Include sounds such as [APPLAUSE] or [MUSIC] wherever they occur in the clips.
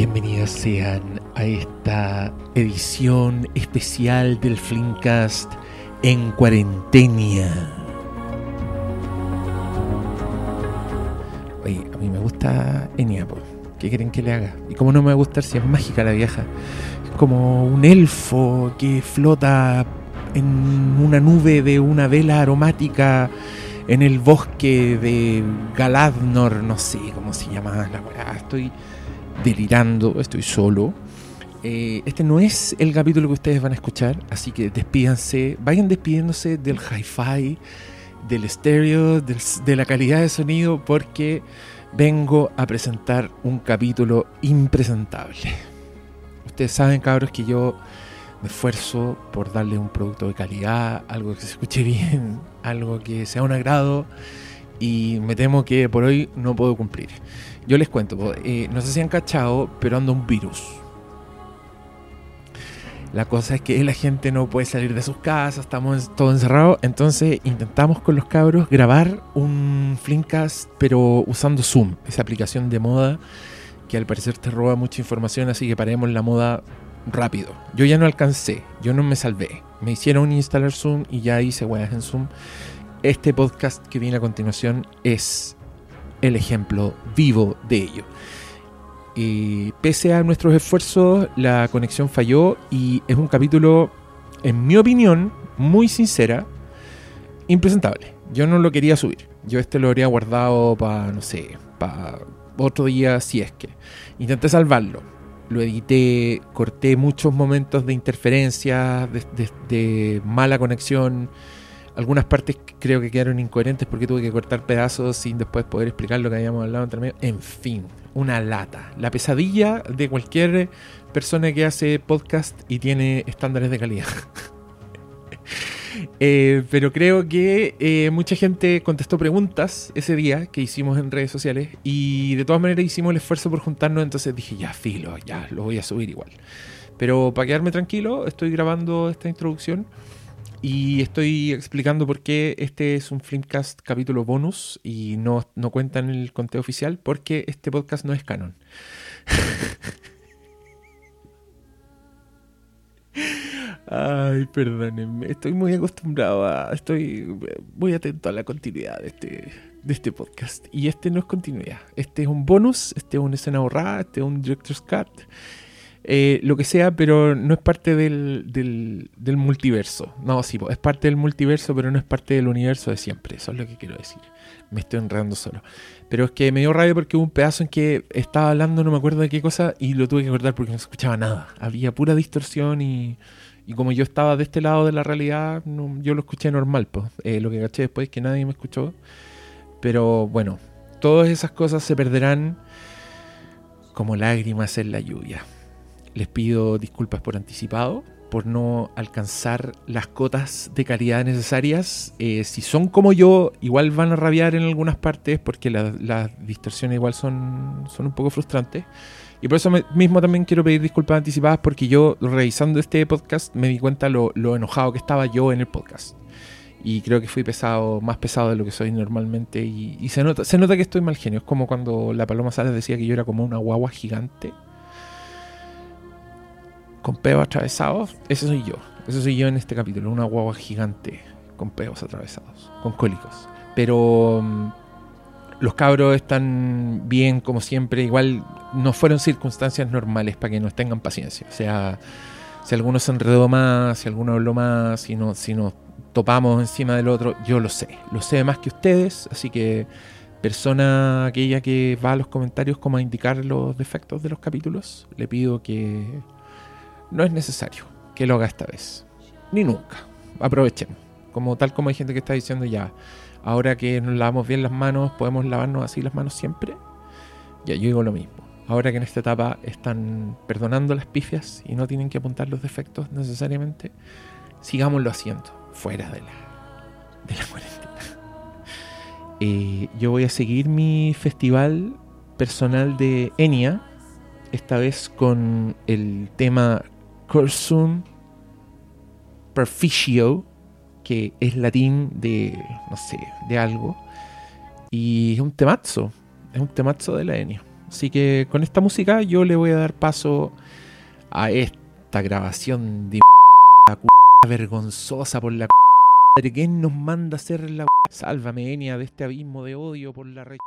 bienvenidos sean a esta edición especial del Flimcast en cuarentena. Oye, a mí me gusta Enya. ¿qué quieren que le haga? Y como no me va a gustar si es mágica la vieja. Es como un elfo que flota en una nube de una vela aromática en el bosque de Galadnor, no sé cómo se llama la weá. Estoy delirando, estoy solo. Eh, este no es el capítulo que ustedes van a escuchar, así que despídanse, vayan despidiéndose del hi-fi, del estéreo, del- de la calidad de sonido, porque vengo a presentar un capítulo impresentable. Ustedes saben, cabros, que yo me esfuerzo por darle un producto de calidad, algo que se escuche bien, algo que sea un agrado, y me temo que por hoy no puedo cumplir. Yo les cuento, eh, no sé si han cachado, pero anda un virus. La cosa es que la gente no puede salir de sus casas, estamos todos encerrados, entonces intentamos con los cabros grabar un Flimcast, pero usando Zoom, esa aplicación de moda que al parecer te roba mucha información, así que paremos la moda rápido. Yo ya no alcancé, yo no me salvé. Me hicieron instalar Zoom y ya hice weas en Zoom. Este podcast que viene a continuación es el ejemplo vivo de ello. Y pese a nuestros esfuerzos, la conexión falló y es un capítulo, en mi opinión, muy sincera, impresentable. Yo no lo quería subir. Yo este lo habría guardado para, no sé, para otro día si es que. Intenté salvarlo. Lo edité, corté muchos momentos de interferencia, de, de- de mala conexión. Algunas partes creo que quedaron incoherentes porque tuve que cortar pedazos sin después poder explicar lo que habíamos hablado entre medio. En fin, una lata. La pesadilla de cualquier persona que hace podcast y tiene estándares de calidad. [LAUGHS] Eh, pero creo que eh, mucha gente contestó preguntas ese día que hicimos en redes sociales y de todas maneras hicimos el esfuerzo por juntarnos, entonces dije, ya, filo, ya, lo voy a subir igual. Pero para quedarme tranquilo, estoy grabando esta introducción y estoy explicando por qué este es un Flimcast capítulo bonus y no, no cuenta en el conteo oficial, porque este podcast no es canon. [LAUGHS] Ay, perdónenme, estoy muy acostumbrado a. Estoy muy atento a la continuidad de este, de este podcast. Y este no es continuidad. Este es un bonus, este es una escena borrada, este es un director's cut. Eh, lo que sea, pero no es parte del, del, multiverso. No, sí, es parte del multiverso, pero no es parte del universo de siempre. Eso es lo que quiero decir. Me estoy enredando solo. Pero es que me dio rabia porque hubo un pedazo en que estaba hablando, no me acuerdo de qué cosa, y lo tuve que cortar porque no se escuchaba nada. Había pura distorsión y. Y como yo estaba de este lado de la realidad, yo lo escuché normal. Pues. Lo que caché después es que nadie me escuchó. Pero bueno, todas esas cosas se perderán como lágrimas en la lluvia. Les pido disculpas por anticipado, por no alcanzar las cotas de calidad necesarias. Eh, si son como yo, igual van a rabiar en algunas partes porque la- las distorsiones igual son, son un poco frustrantes. Y por eso mismo también quiero pedir disculpas anticipadas porque yo revisando este podcast me di cuenta lo, lo enojado que estaba yo en el podcast. Y creo que fui pesado, más pesado de lo que soy normalmente. Y, y se, nota, se nota que estoy mal genio. Es como cuando la Paloma Salas decía que yo era como una guagua gigante. Con peos atravesados. Ese soy yo. Ese soy yo en este capítulo. Una guagua gigante con peos atravesados. Con cólicos. Pero mm, los cabros están bien como siempre. Igual no fueron circunstancias normales para que nos tengan paciencia. O sea, si alguno se enredó más, si alguno habló más, si, no, si nos topamos encima del otro, yo lo sé. Lo sé más que ustedes. Así que persona aquella que va a los comentarios como a indicar los defectos de los capítulos, le pido que no es necesario que lo haga esta vez. Ni nunca. Aprovechemos. Como tal como hay gente que está diciendo ya, ahora que nos lavamos bien las manos, podemos lavarnos así las manos siempre. Ya, yo digo lo mismo. Ahora que en esta etapa están perdonando las pifias y no tienen que apuntar los defectos necesariamente, sigámoslo haciendo fuera de la, de la cuarentena. [LAUGHS] Eh, yo voy a seguir mi festival personal de Enya, esta vez con el tema Cursum Perficio, que es latín de, no sé, de algo. Y es un temazo, es un temazo de la Enya. Así que con esta música yo le voy a dar paso a esta grabación de la vergonzosa por la quién nos manda a hacer la Sálvame, Enia, de este abismo de odio por la re...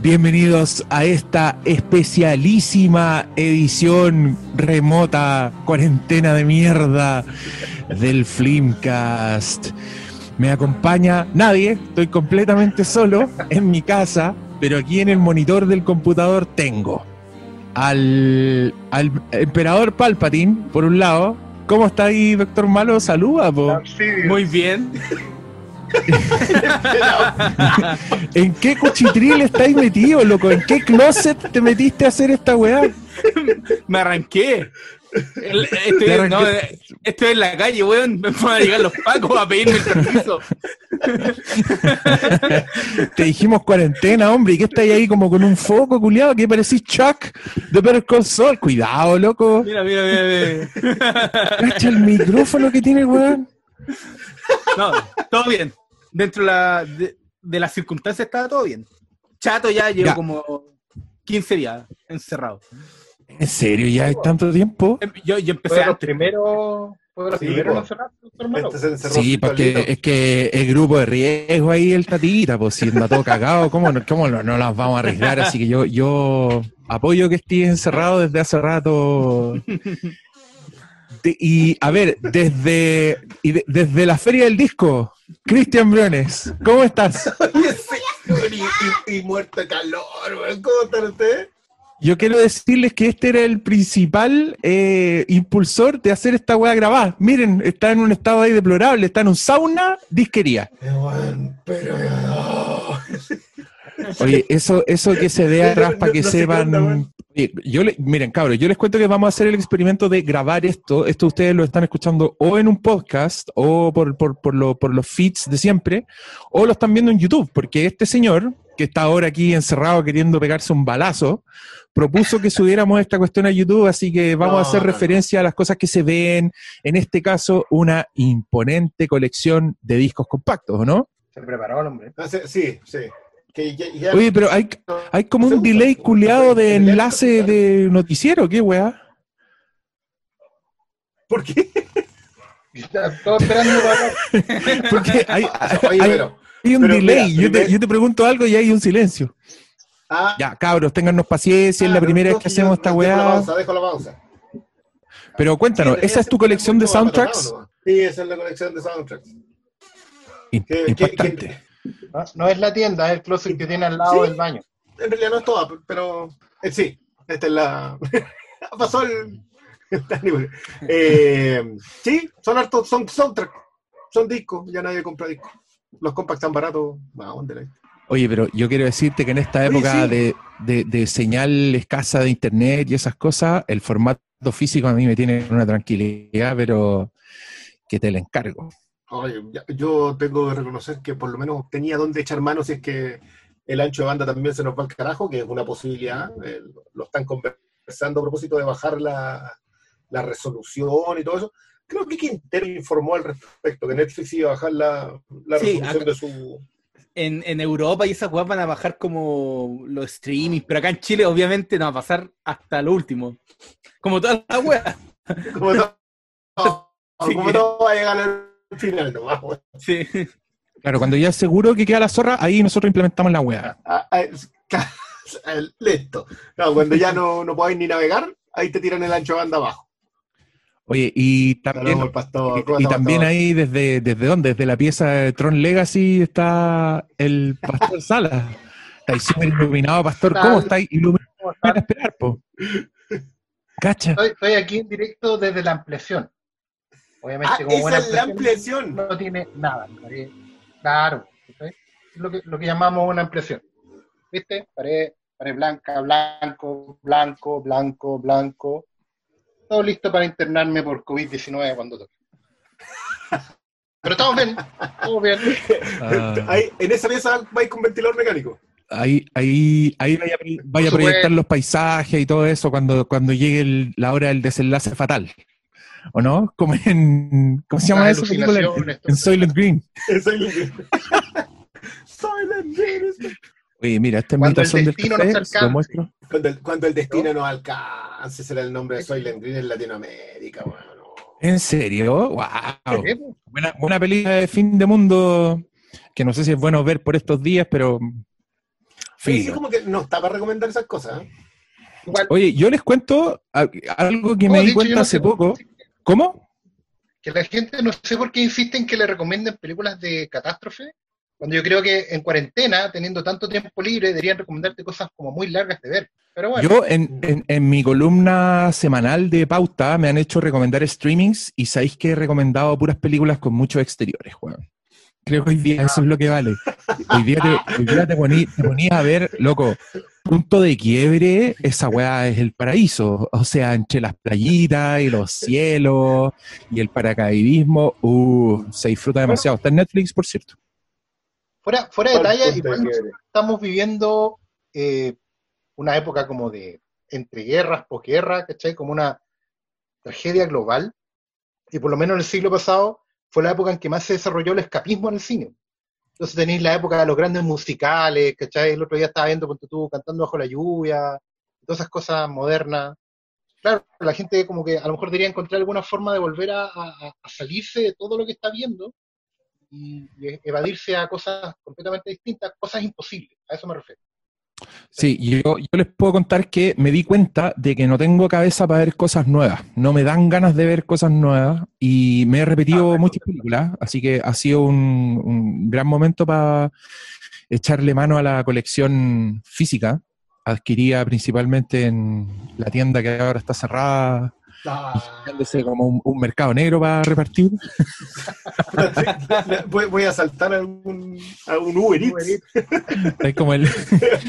Bienvenidos a esta especialísima edición remota, cuarentena de mierda del Flimcast. Me acompaña nadie, estoy completamente solo en mi casa, pero aquí en el monitor del computador tengo al, al emperador Palpatine, por un lado. ¿Cómo está ahí, doctor Malo? Saluda, po. Muy bien. [LAUGHS] ¿En qué cuchitril estáis metido, loco? ¿En qué closet te metiste a hacer esta weá? Me arranqué. estoy, no, estoy, en la calle, weón. Me van a llegar los pacos a pedirme el permiso. [LAUGHS] Te dijimos cuarentena, hombre. ¿Y qué estáis ahí como con un foco, culiado? ¿Qué parecís Chuck de Better? Cuidado, loco. Mira, mira, mira. mira. Cacha el micrófono que tiene weón. No, todo bien. Dentro de, la, de, las circunstancias estaba todo bien. Chato ya llevo como 15 días encerrado. ¿En serio? ¿Ya hay tanto tiempo? Em, yo, yo empecé antes. primero ¿Fue sí, primero este Sí, porque es que el grupo de riesgo ahí, el tatita, pues si anda todo cagado, ¿cómo, no, cómo no, las vamos a arriesgar? Así que yo, yo apoyo que estés encerrado desde hace rato. [LAUGHS] y a ver, desde, desde la Feria del Disco, Cristian Briones, ¿cómo estás? [LAUGHS] y, y, muerto de calor, ¿cómo están ustedes? Yo quiero decirles que este era el principal eh, impulsor de hacer esta weá grabada. Miren, está en un estado ahí deplorable, está en un sauna, disquería. Pero Oye, eso, eso que se ve atrás para que sepan. yo miren, cabros, yo les cuento que vamos a hacer el experimento de grabar esto. Esto ustedes lo están escuchando o en un podcast o por, por, por, lo, por los feeds de siempre, o lo están viendo en YouTube, porque este señor, que está ahora aquí encerrado queriendo pegarse un balazo, propuso que subiéramos esta cuestión a YouTube, así que vamos a hacer referencia a las cosas que se ven, en este caso, una imponente colección de discos compactos, ¿no? Se preparó el hombre. Ah, sí, Oye, pero hay, hay como un delay culeado de enlace de noticiero, ¿qué weá? ¿Por qué? Todo esperando [LAUGHS] Porque hay, hay, un delay. yo, te, yo te pregunto algo y hay un silencio. Ah. ya, cabros, téngannos paciencia, es la ah, primera vez que hacemos esta weá. Dejo la pausa, dejo la pausa. Pero cuéntanos, ¿esa es tu colección de soundtracks? Sí, esa es la colección de soundtracks. Impactante. No, es la tienda, es el closet que tiene al lado del baño. En realidad no es toda, pero eh, sí, esta es la... [LAUGHS] Pasó el... [LAUGHS] eh, sí, son hartos, son soundtracks, son discos, ya nadie compra discos. Los compacts están baratos, de Oye, pero yo quiero decirte que en esta época De, señal escasa de internet y esas cosas, el formato físico a mí me tiene una tranquilidad, pero que te la encargo. Oye, yo tengo que reconocer que por lo menos tenía donde echar manos si es que el ancho de banda también se nos va al carajo, que es una posibilidad. Eh, lo están conversando a propósito de bajar la, resolución y todo eso. Creo que Quintero informó al respecto, que Netflix iba a bajar la, resolución de su en, Europa y esas weas van a bajar como los streamings, pero acá en Chile obviamente no va a pasar hasta lo último. Como todas las weas. como [LAUGHS] todo, va a llegar al [LAUGHS] final nomás, Sí. Claro, cuando ya es seguro que queda la zorra, ahí nosotros implementamos la wea. Ah, ah, [LAUGHS] listo. cuando ya no, no podáis ni navegar, ahí te tiran el ancho banda abajo. Oye, y también, y, también ahí desde, desde dónde, desde la pieza de Tron Legacy está el Pastor Sala. Está súper iluminado, Pastor. ¿Cómo está iluminado? Para esperar, po. [LAUGHS] Cacha. Estoy, aquí en directo desde la ampliación. Obviamente, ah, como buena la ampliación. No tiene nada. Claro. Es lo que, lo que llamamos una ampliación. ¿Viste? Pared, pared blanca, blanco, blanco, blanco, blanco todo listo para internarme por COVID-19 cuando toque. [LAUGHS] Pero estamos bien, estamos bien. Ah. en esa pieza vais con ventilador mecánico. Ahí, ahí, ahí vaya, a proyectar los paisajes y todo eso cuando, cuando llegue la hora del desenlace fatal. ¿O no? Como en. ¿Cómo se llama eso? En, en Soylent Green. En Soylent Green. [LAUGHS] Oye, mira, esta es mi tazón del café, lo muestro. Cuando el, cuando el destino ¿No? nos alcance, será el nombre de Soylent Green en Latinoamérica, bueno. ¿En serio? ¡Wow! Buena, buena película de fin de mundo que no sé si es bueno ver por estos días, pero... Sí, como que no está para recomendar esas cosas. ¿eh? Oye, yo les cuento algo que me di cuenta hace poco. ¿Cómo? Que la gente no sé por qué insiste en que le recomienden películas de catástrofe, cuando yo creo que en cuarentena, teniendo tanto tiempo libre, deberían recomendarte cosas como muy largas de ver. Pero bueno. Yo en, en, mi columna semanal de pauta me han hecho recomendar streamings y sabéis que he recomendado puras películas con muchos exteriores, weón. Creo que hoy día eso es lo que vale. Hoy día te, ponías a ver, loco, punto de quiebre, esa weá es el paraíso. O sea, entre las playitas y los cielos y el paracaidismo, uh, se disfruta demasiado. Está en Netflix, por cierto. Fuera, fuera de talla, estamos viviendo eh, una época como de entre guerras, posguerra, ¿cachai? Como una tragedia global. Y por lo menos en el siglo pasado fue la época en que más se desarrolló el escapismo en el cine. Entonces tenéis la época de los grandes musicales, ¿cachai? El otro día estaba viendo con tú cantando bajo la lluvia, todas esas cosas modernas. Claro, la gente como que a lo mejor debería encontrar alguna forma de volver a, salirse de todo lo que está viendo y, evadirse a cosas completamente distintas, cosas imposibles, a eso me refiero. Sí, yo, yo, les puedo contar que me di cuenta de que no tengo cabeza para ver cosas nuevas. No me dan ganas de ver cosas nuevas y me he repetido ah, muchas películas, así que ha sido un, un, gran momento para echarle mano a la colección física, adquirida principalmente en la tienda que ahora está cerrada Ah. como un, mercado negro para repartir. [LAUGHS] voy, a saltar a un, a un Uber Eats. [LAUGHS] Es como el.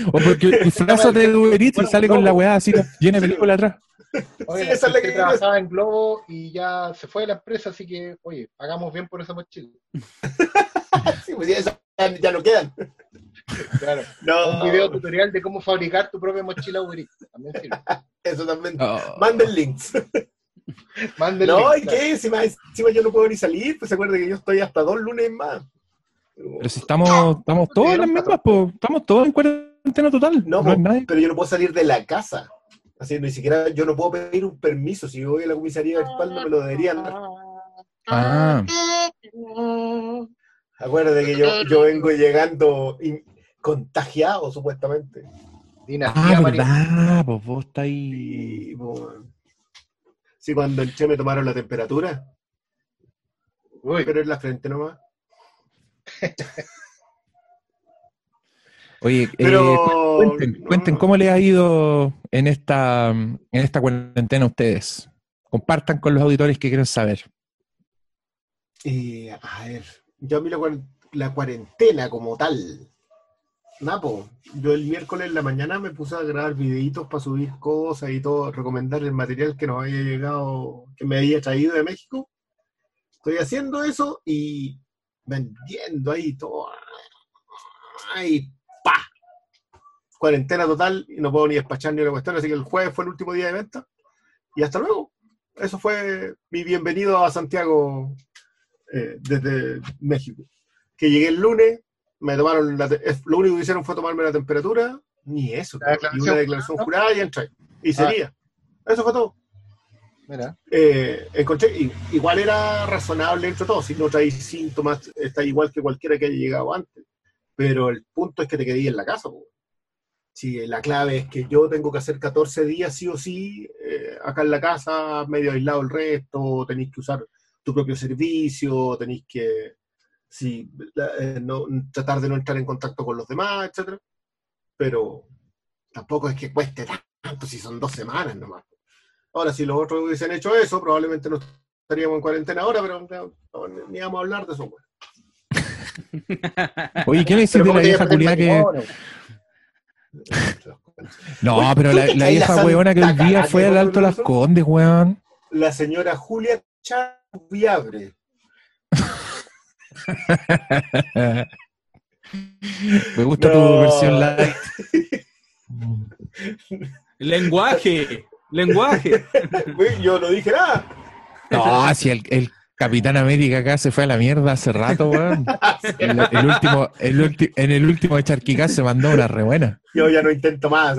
o porque [LAUGHS] disfrazate de Uber Eats y sale con la weá así, llena de película atrás. Oye, sí, esa es la que trabajaba en Globo y ya se fue de la empresa, así que, oye, pagamos bien por esa mochila. sí, pues ya, ya no quedan. Claro. No. Un video tutorial de cómo fabricar tu propia mochila Uber Eats. También sirve. [LAUGHS] Eso también. Manden links. Manden no, [LAUGHS] ¿y qué? Encima, encima, yo no puedo ni salir, pues se acuerda que yo estoy hasta dos lunes más. Pero si estamos, estamos todos en las mismas, pues, estamos todos en cuarentena total. No, no pero yo no puedo salir de la casa. Así, ni siquiera yo no puedo pedir un permiso. Si yo voy a la comisaría virtual, no me lo deberían dar. Ah. Acuérdate que yo, yo vengo llegando contagiado, supuestamente. ah, verdad, pues vos está ahí. Sí, cuando el Che me tomaron la temperatura. Uy. Pero en la frente nomás. Oye, eh, Pero, cuenten, cómo les ha ido en esta, en esta cuarentena a ustedes. Compartan con los auditores que quieren saber. Eh, a ver, yo a mí la, cuarentena como tal, Napo, yo el miércoles en la mañana me puse a grabar videitos para subir cosas y todo, recomendar el material que nos había llegado, que me había traído de México. Estoy haciendo eso y vendiendo ahí todo. Ahí, pa. Cuarentena total y no puedo ni despachar ni una cuestión, así que el jueves fue el último día de venta. Y hasta luego. Eso fue mi bienvenido a Santiago eh, desde México. Que llegué el lunes, me tomaron la lo único que hicieron fue tomarme la temperatura, ni eso, y una declaración jurada y entré. Y sería. Ah. Eso fue todo. Mira. Eh, encontré, igual era razonable entre todos, si no traes síntomas, está igual que cualquiera que haya llegado antes. Pero el punto es que te quedé en la casa. Si la clave es que yo tengo que hacer 14 días sí o sí, eh, acá en la casa, medio aislado el resto, tenéis que usar tu propio servicio, tenéis que si, eh, no, tratar de no entrar en contacto con los demás, etcétera. Pero tampoco es que cueste tanto si son dos semanas nomás. Ahora, si los otros hubiesen hecho eso, probablemente no estaríamos en cuarentena ahora, pero ni vamos a hablar de eso. Pues. [LAUGHS] Oye, ¿qué me dices de la vieja culiada que... [LAUGHS] No, pero la, la vieja weona que el día fue al Alto Las Condes, weón. La señora Julia Chaviabre. [LAUGHS] Me gusta tu versión light. lenguaje, lenguaje. [LAUGHS] Yo no dije nada. No, si el, Capitán América acá se fue a la mierda hace rato, weón. el, último, en el último de Charquicá se mandó una re buena. Yo ya no intento más.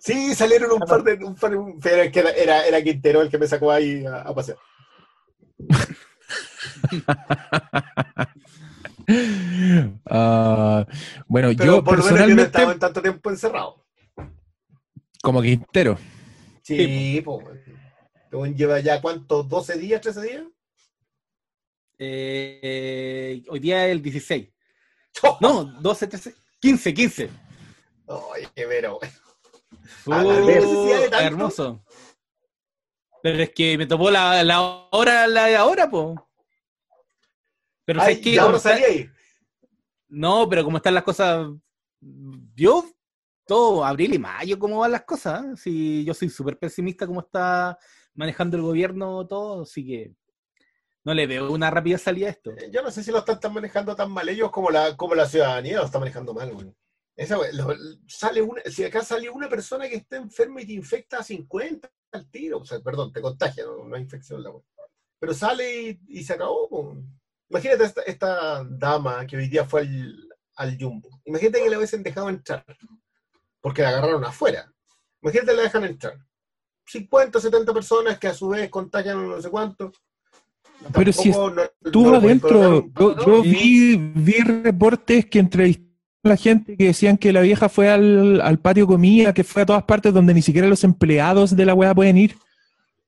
Sí, salieron un par de. Un par de era, era, Quintero el que me sacó ahí a, pasear. [LAUGHS] [LAUGHS] Ah, bueno, yo personalmente. estaba en tanto tiempo encerrado. Como Quintero. Sí, pues. ¿Lleva ya cuánto? ¿12 días, 13 días? Eh, hoy día es el 16. No, 12, 13, 15, 15. Ay, qué vero. Uh, hermoso. Pero es que me topó la, la hora, la de ahora, po. Pero Ay, que ya no salí ahí. No, pero como están las cosas, yo todo abril y mayo, cómo van las cosas. ¿eh? Si yo soy súper pesimista cómo está manejando el gobierno todo, así que no le veo una rápida salida a esto. Eh, yo no sé si lo están, manejando tan mal ellos como la, como la ciudadanía lo está manejando mal, güey. sale una, si acá sale una persona que está enferma y te infecta a 50 al tiro, o sea, perdón, te contagia, no, hay infección la Pero sale y, se acabó. Imagínate esta, esta, dama que hoy día fue al, al Jumbo. Imagínate que le hubiesen dejado entrar, porque la agarraron afuera. Imagínate que la dejan entrar. 50, 70 personas que a su vez contagian no sé cuánto. Pero si estuvo adentro, yo, vi, vi reportes que entrevistaron a la gente que decían que la vieja fue al, al patio comida, que fue a todas partes donde ni siquiera los empleados de la weá pueden ir.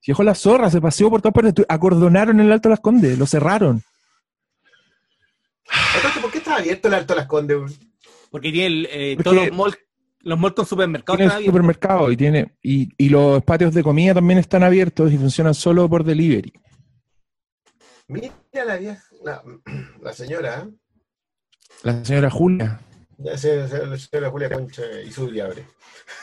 Se dejó la zorra, se paseó por todas partes, acordonaron el Alto Las Condes, lo cerraron. ¿Por qué está abierto el Alto Las Condes? Porque tiene el, eh, todos los malls los malls supermercados tiene supermercado y tiene y, y, los patios de comida también están abiertos y funcionan solo por delivery. Mira la vieja, la, [CLEARS THROAT] señora. ¿eh? La señora Julia. La señora, Julia Concha y su abre.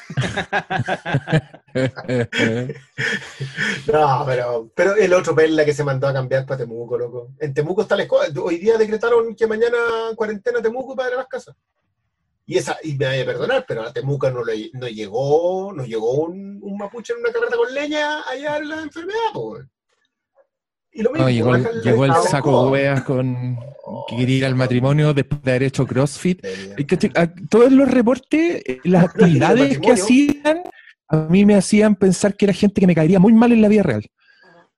[LAUGHS] no, pero, pero el otro perla que se mandó a cambiar para Temuco, loco. En Temuco está la escuela. Hoy día decretaron que mañana cuarentena Temuco para ir a las casas. Y, esa, y me vaya a perdonar, pero a Temuca no, le, no llegó, no llegó un, un, mapuche en una carreta con leña allá en la enfermedad, pues. Y lo mismo, llegó, el, llegó el saco de weas con que quería ir al matrimonio después de haber hecho CrossFit. Todos los reportes, eh, las actividades que hacían, a mí me hacían pensar que era gente que me caería muy mal en la vida real.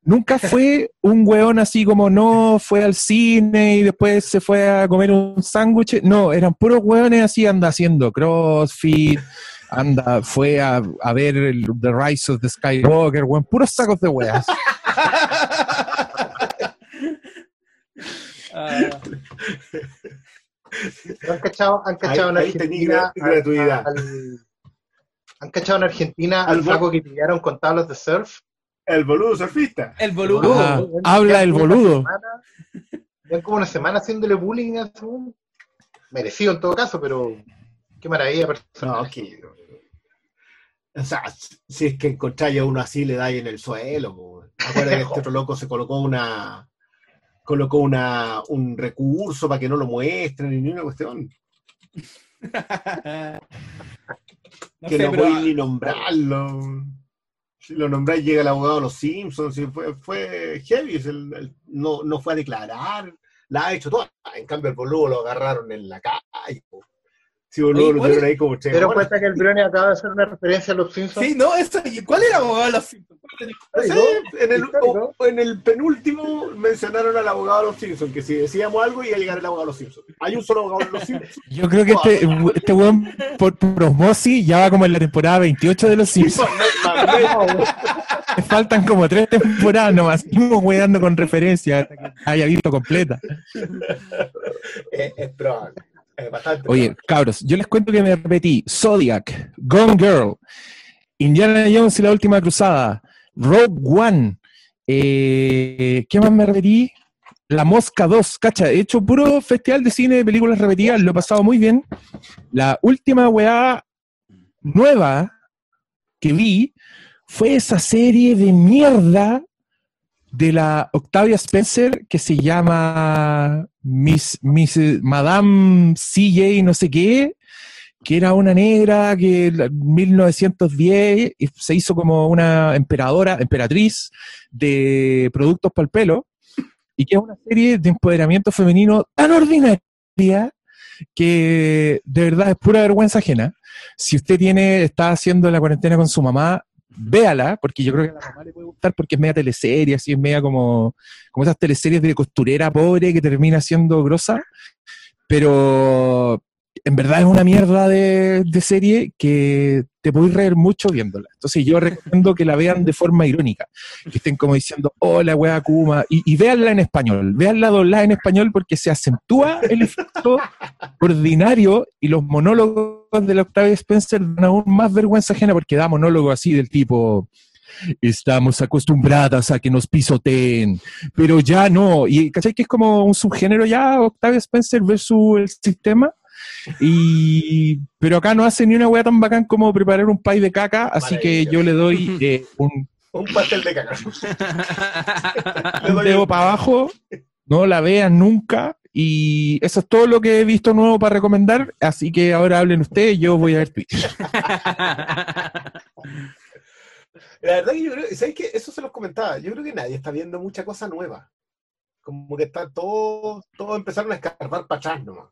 Nunca [LAUGHS] fue un weón así como no fue al cine y después se fue a comer un sándwich. No, eran puros weones así, anda haciendo crossfit, anda, fue a, ver el, The Rise of the Skywalker, weón, puros sacos de weas. [LAUGHS] ¿Han cachado, han cachado en Argentina? ¿Han cachado en Argentina al flaco que pillaron con tablas de surf? El boludo surfista. El boludo. Ah, habla el boludo. Ya como una semana haciéndole bullying a su... Merecido en todo caso, pero qué maravilla No, que... O sea, si es que encontráis a uno así, le dais en el suelo. Acuérdate que este [LAUGHS] otro loco se colocó una colocó una, un recurso para que no lo muestren ni una cuestión. [LAUGHS] que no pueden ni nombrarlo si lo nombráis, llega el abogado de los Simpsons, fue, fue heavy, no, no fue a declarar, la ha hecho toda. En cambio, el boludo lo agarraron en la calle. Sí, boludo, lo tuvieron ahí como che. Pero cuenta que el Brony acaba de hacer una referencia a los Simpsons. Sí, no, eso, ¿cuál era el abogado de los Simpsons? en, el, en el penúltimo mencionaron al abogado de los Simpsons, que si decíamos algo iba a llegar el abogado de los Simpsons. Hay un solo abogado de los Simpsons. [LAUGHS] Yo creo que este, este weón por, por osmosis ya va como en la temporada 28 de los Simpsons. [LAUGHS] faltan como tres temporadas nomás. Seguimos weando con referencia hasta que haya visto completa. [LAUGHS] es probable. Oye, cabros, yo les cuento que me repetí Zodiac, Gone Girl, Indiana Jones y la última cruzada, Rogue One, eh, ¿qué más me repetí? La Mosca 2, cacha, he hecho puro festival de cine de películas repetidas, lo he pasado muy bien. La última weá nueva que vi fue esa serie de mierda de la Octavia Spencer que se llama Miss, Miss Madame CJ no sé qué, que era una negra que en 1910 se hizo como una emperadora, emperatriz de productos para el pelo, y que es una serie de empoderamiento femenino tan ordinaria que de verdad es pura vergüenza ajena. Si usted tiene, está haciendo la cuarentena con su mamá, véala, porque yo creo que a la mamá le puede gustar porque es media teleserie, así es media como, como esas teleseries de costurera pobre que termina siendo grosa, pero en verdad es una mierda de, serie que te podéis reír mucho viéndola. Entonces yo recomiendo que la vean de forma irónica, que estén como diciendo, hola, wea Kuma, y, y véanla en español, véanla doblada en español porque se acentúa el efecto ordinario y los monólogos de la Octavia Spencer dan aún más vergüenza ajena porque da monólogos así del tipo... Estamos acostumbradas a que nos pisoteen, pero ya no. Y ¿cachai? Que es como un subgénero ya, Octavia Spencer versus el sistema y, pero acá no hace ni una weá tan bacán como preparar un pay de caca, así que yo le doy [LAUGHS] eh, un, un pastel de caca. [LAUGHS] un dedo para abajo, no la vean nunca. Y eso es todo lo que he visto nuevo para recomendar. Así que ahora hablen ustedes, yo voy a ver Twitch. [LAUGHS] La verdad que yo creo, ¿sabes qué? Eso se los comentaba. Yo creo que nadie está viendo mucha cosa nueva. Como que está todo, todo empezaron a escarbar para atrás nomás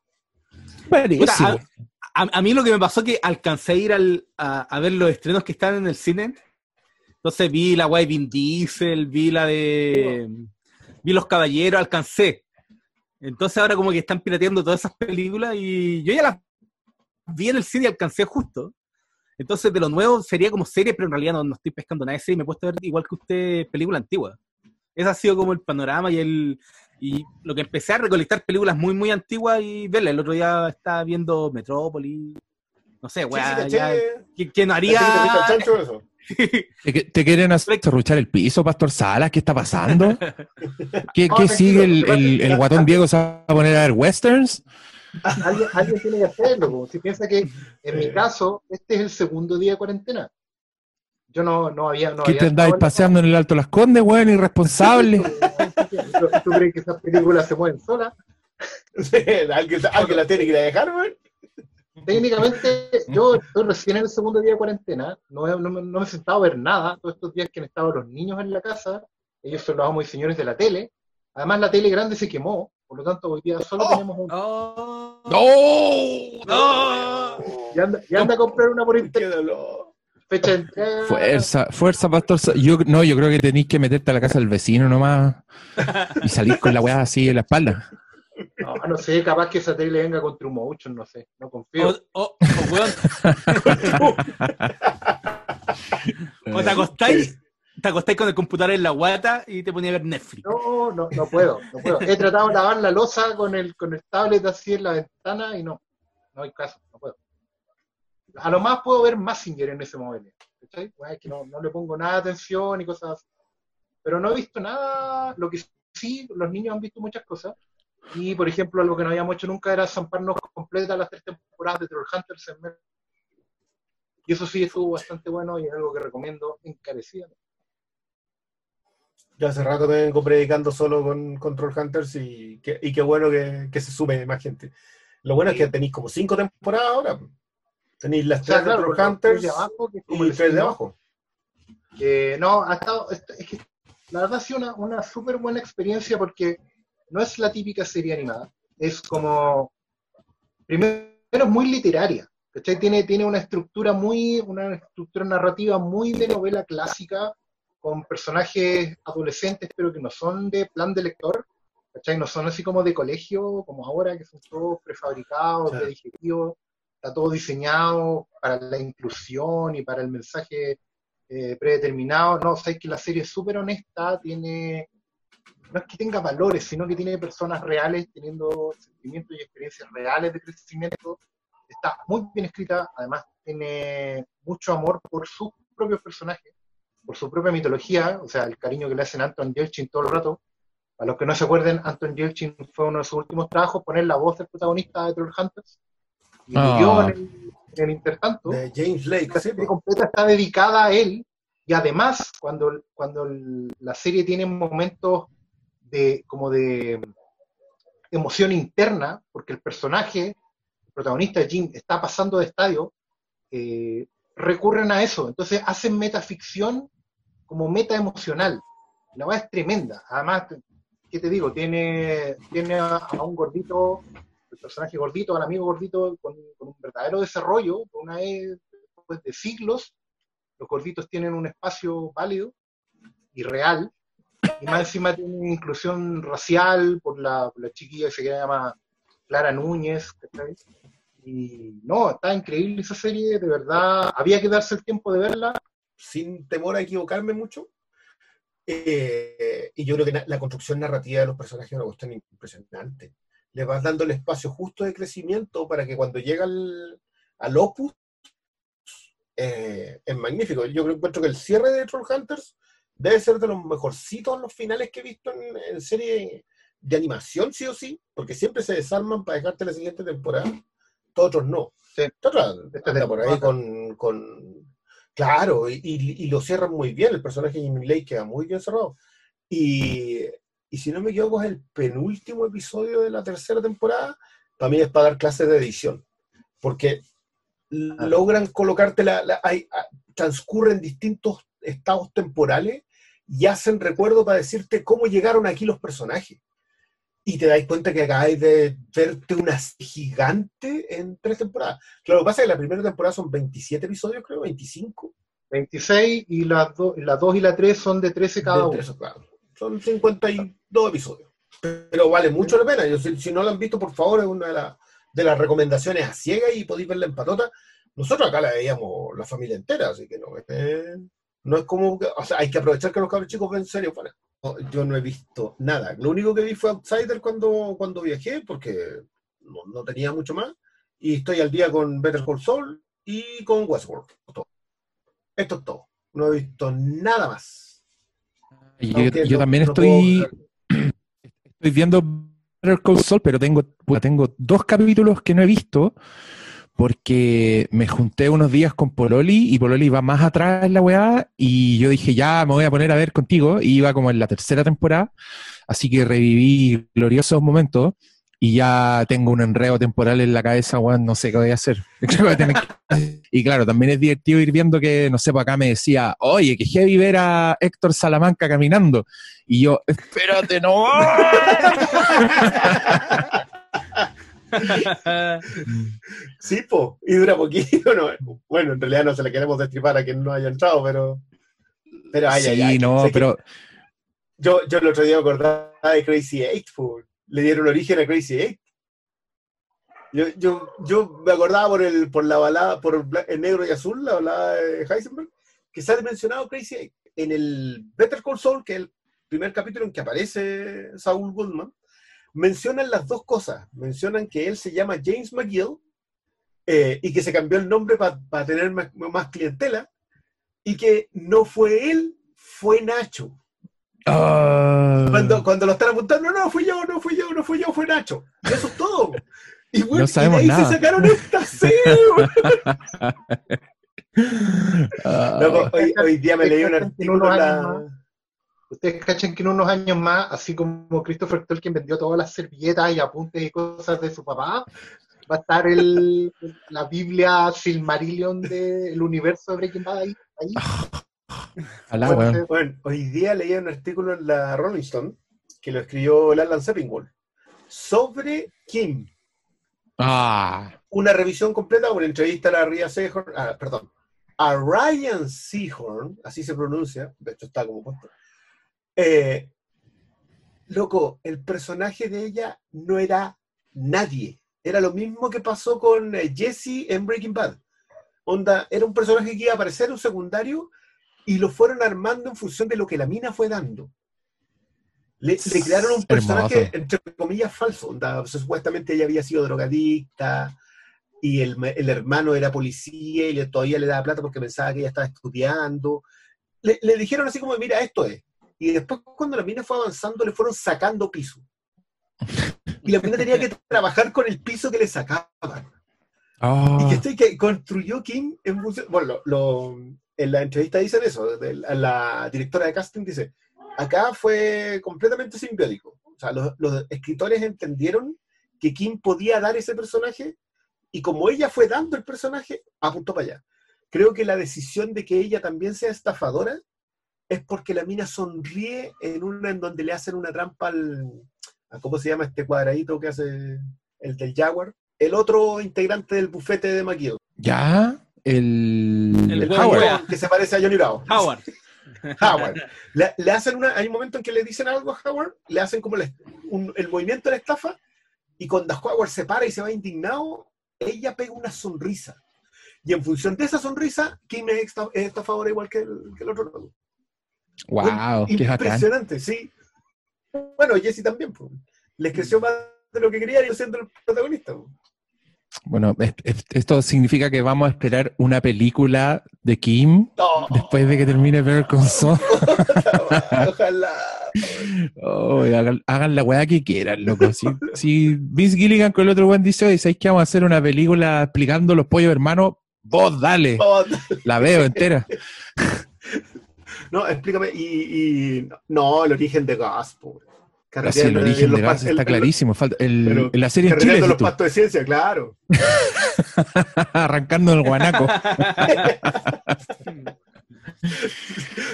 a, mí lo que me pasó es que alcancé a ir a, ver los estrenos que están en el cine. Entonces vi la guay Vin Diesel, vi la de. Vi Los Caballeros, alcancé. Entonces ahora como que están pirateando todas esas películas y yo ya las vi en el cine y alcancé justo. Entonces de lo nuevo sería como serie, pero en realidad no, estoy pescando nada de serie, me he puesto a ver igual que usted película antigua. Ese ha sido como el panorama y el, y lo que empecé a recolectar películas muy, muy antiguas y verlas. El otro día estaba viendo Metrópolis. No sé, weá. ¿Quién no haría? ¿Te, quieren hacer cerruchar el piso, Pastor Salas? ¿Qué está pasando? [LAUGHS] ¿Qué, ¿qué sigue el, el, guatón Diego? ¿Se va a poner a ver westerns? Alguien, alguien tiene que hacerlo. Si piensa que, en mi caso, este es el segundo día de cuarentena. Yo no, no había. No ¿Qué te andáis paseando en el Alto Las Condes, weón? Irresponsable. ¿Tú, crees que esas películas se mueven solas? [LAUGHS] ¿Alguien, la tiene que dejar, weón? Técnicamente, [LAUGHS] yo estoy recién en el segundo día de cuarentena. No, no, me he sentado a ver nada. Todos estos días que han estado los niños en la casa, ellos son los amos y señores de la tele. Además, la tele grande se quemó. Por lo tanto, hoy día solo oh. tenemos un. ¡No! ¡No! Y anda, y anda a comprar una por internet. Fecha Fuerza, fuerza, pastor. Yo, no, yo creo que tenéis que meterte a la casa del vecino nomás [LAUGHS] y salir con la weá así en la espalda. No, no sé, capaz que esa tele venga con mucho, no sé, no confío. [LAUGHS] O, te acostáis, te acostáis con el computador en la guata y te ponía a ver Netflix. No, no, no puedo, no puedo. He tratado de lavar la losa con el, con el tablet así en la ventana y no, no hay caso, no puedo a lo más puedo ver Massinger en ese modelo. ¿cachai? es que no, le pongo nada de atención y cosas así. Pero no he visto nada, lo que sí, los niños han visto muchas cosas. Y, por ejemplo, algo que no habíamos hecho nunca era zamparnos completa las tres temporadas de Trollhunters en Y eso sí estuvo bastante bueno y es algo que recomiendo encarecidamente. Ya hace rato me vengo predicando solo con, con Trollhunters y, y qué bueno que, que, se sume más gente. Lo bueno es que tenéis como cinco temporadas ahora. Tenéis las tres de Hunters de abajo, que es como y el tres de abajo. no, ha estado, es que la verdad ha sido una, una súper buena experiencia porque no es la típica serie animada. Es como, primero es muy literaria. ¿cachai? Tiene, tiene una estructura muy, una estructura narrativa muy de novela clásica, con personajes adolescentes, pero que no son de plan de lector, ¿cachai? No son así como de colegio, como ahora, que son todos prefabricados, de digeridos está todo diseñado para la inclusión y para el mensaje eh, predeterminado. No, sabes que la serie es súper honesta, tiene, no es que tenga valores, sino que tiene personas reales teniendo sentimientos y experiencias reales de crecimiento. Está muy bien escrita, además tiene mucho amor por sus propios personajes, por su propia mitología, o sea, el cariño que le hacen a Anton Yelchin todo el rato. A los que no se acuerden, Anton Yelchin fue uno de sus últimos trabajos, poner la voz del protagonista de Troll Hunters y ah. en, el, intertanto. De James Lake. La serie completa está dedicada a él y además cuando, cuando la serie tiene momentos de como de emoción interna, porque el personaje, el protagonista, Jim, está pasando de estadio, eh, recurren a eso. Entonces hacen metaficción como meta emocional. La verdad es tremenda. Además, ¿qué te digo? Tiene, tiene a, un gordito, el personaje gordito, al amigo gordito, con, un verdadero desarrollo, una vez después de siglos, los gorditos tienen un espacio válido y real, y más encima tienen inclusión racial por la, la chiquilla que se llama Clara Núñez, y no, está increíble esa serie, de verdad, había que darse el tiempo de verla. Sin temor a equivocarme mucho, eh, y yo creo que la construcción narrativa de los personajes es una cuestión impresionante. Le vas dando el espacio justo de crecimiento para que cuando llega al, al opus eh, es magnífico. Yo creo encuentro que el cierre de Troll Hunters debe ser de los mejorcitos los finales que he visto en, en, serie de animación, sí o sí, porque siempre se desarman para dejarte la siguiente temporada. Todos otros no. Sí. Esta por ahí con, con Claro, y, lo cierran muy bien. El personaje de Jimmy Lake queda muy bien cerrado. Y, si no me equivoco, es el penúltimo episodio de la tercera temporada. Para mí es para dar clases de edición. Porque logran colocarte la. transcurren distintos estados temporales y hacen recuerdo para decirte cómo llegaron aquí los personajes y te dais cuenta que acabáis de verte una gigante en tres temporadas. Claro, lo que pasa es que la primera temporada son 27 episodios, creo, 25. 26 y las 2 dos y la 3 son de 13 cada uno. Son 52 episodios. Pero vale mucho la pena. Yo, si, no lo han visto, por favor, es una de, las recomendaciones a ciega y podéis verla en patota. Nosotros acá la veíamos la familia entera, así que no, no es como. o sea, hay que aprovechar que los cabros chicos ven serio para yo no he visto nada. Lo único que vi fue Outsider cuando, cuando viajé, porque no, tenía mucho más. Y estoy al día con Better Call Saul y con Westworld. Esto es todo. No he visto nada más. Yo, también estoy, [CLEARS THROAT] estoy viendo Better Call Saul, pero tengo, tengo dos capítulos que no he visto porque me junté unos días con Pololi y Pololi iba más atrás en la weá y yo dije, ya me voy a poner a ver contigo y iba como en la tercera temporada, así que reviví gloriosos momentos y ya tengo un enredo temporal en la cabeza, weón, no sé qué voy a hacer. [LAUGHS] y claro, también es divertido ir viendo que, no sé, por acá me decía, oye, que heavy ver a Héctor Salamanca caminando. Y yo, espérate, no. [LAUGHS] [LAUGHS] sí, po, y dura poquito. No. Bueno, en realidad no se le queremos destripar a quien no haya entrado, pero. Pero ay, sí, no, pero. Yo, yo el otro día me acordaba de Crazy Eight, le dieron origen a Crazy Eight. Yo, yo, yo, me acordaba por, el, por la balada, por el negro y azul, la balada de Heisenberg, que sale mencionado Crazy Eight. En el Better Call Saul, que es el primer capítulo en que aparece Saul Goodman, mencionan las dos cosas. Mencionan que él se llama James McGill eh, y que se cambió el nombre para tener más, clientela y que no fue él, fue Nacho. Ah. Cuando, cuando lo están apuntando, no, fui yo, no fui yo, no fui yo, fue Nacho. Y eso es todo. Y bueno, no sabemos y ahí se sacaron esta [LAUGHS] serie. hoy, hoy, día me leí un artículo la... Ustedes cachan que en unos años más, así como Christopher Tolkien vendió todas las servilletas y apuntes y cosas de su papá, va a estar el, la Biblia Silmarillion del universo de Breaking Bad ahí. [LAUGHS] bueno, hoy día leí un artículo en la Rolling Stone que lo escribió Alan Sepinwall sobre Kim. Ah. Una revisión completa, una entrevista a la Ria Seahorn, ah, perdón, a Ryan Seahorn, así se pronuncia, de hecho está como puesto, eh, loco, el personaje de ella no era nadie. Era lo mismo que pasó con eh, Jesse en Breaking Bad. Onda, era un personaje que iba a aparecer un secundario y lo fueron armando en función de lo que la mina fue dando. Le, crearon un personaje, entre comillas, falso. Onda, supuestamente ella había sido drogadicta y el, hermano era policía y le, todavía le daba plata porque pensaba que ella estaba estudiando. Le, le dijeron así como, mira, esto es y después cuando la mina fue avanzando le fueron sacando piso. Y la mina tenía que trabajar con el piso que le sacaban. Ah. Y que, estoy, que construyó Kim en Bueno, en la entrevista dicen eso, la directora de casting dice, acá fue completamente simbiótico. O sea, los, los escritores entendieron que Kim podía dar ese personaje y como ella fue dando el personaje, apuntó para allá. Creo que la decisión de que ella también sea estafadora es porque la mina sonríe en una en donde le hacen una trampa al, ¿cómo se llama este cuadradito que hace el del Jaguar? El otro integrante del bufete de McGill. Ya, el, el, Howard. Que se parece a Johnny Bravo. Howard. [LAUGHS] Howard. Le, hacen una, hay un momento en que le dicen algo a Howard, le hacen como el, movimiento de la estafa, y cuando Howard se para y se va indignado, ella pega una sonrisa. Y en función de esa sonrisa, Kim es, estafadora igual que el, que el otro Wow, qué impresionante, sí. Bueno, Jesse también, pues. les creció más de lo que quería y siendo el protagonista. Bueno, esto significa que vamos a esperar una película de Kim después de que termine Better. [LAUGHS] Ojalá. Oh, hagan, la weá que quieran, loco. Si, si Vince Gilligan con el otro buen dice, ¿sabéis que vamos a hacer una película explicando los pollos hermanos? Vos dale. La veo entera. [LAUGHS] No, explícame. Y, no, el origen de Gas, Casi el origen de Gas está clarísimo. Falta, el, la serie en Chile. los pastos de ciencia, claro. [LAUGHS] Arrancando el guanaco. [LAUGHS]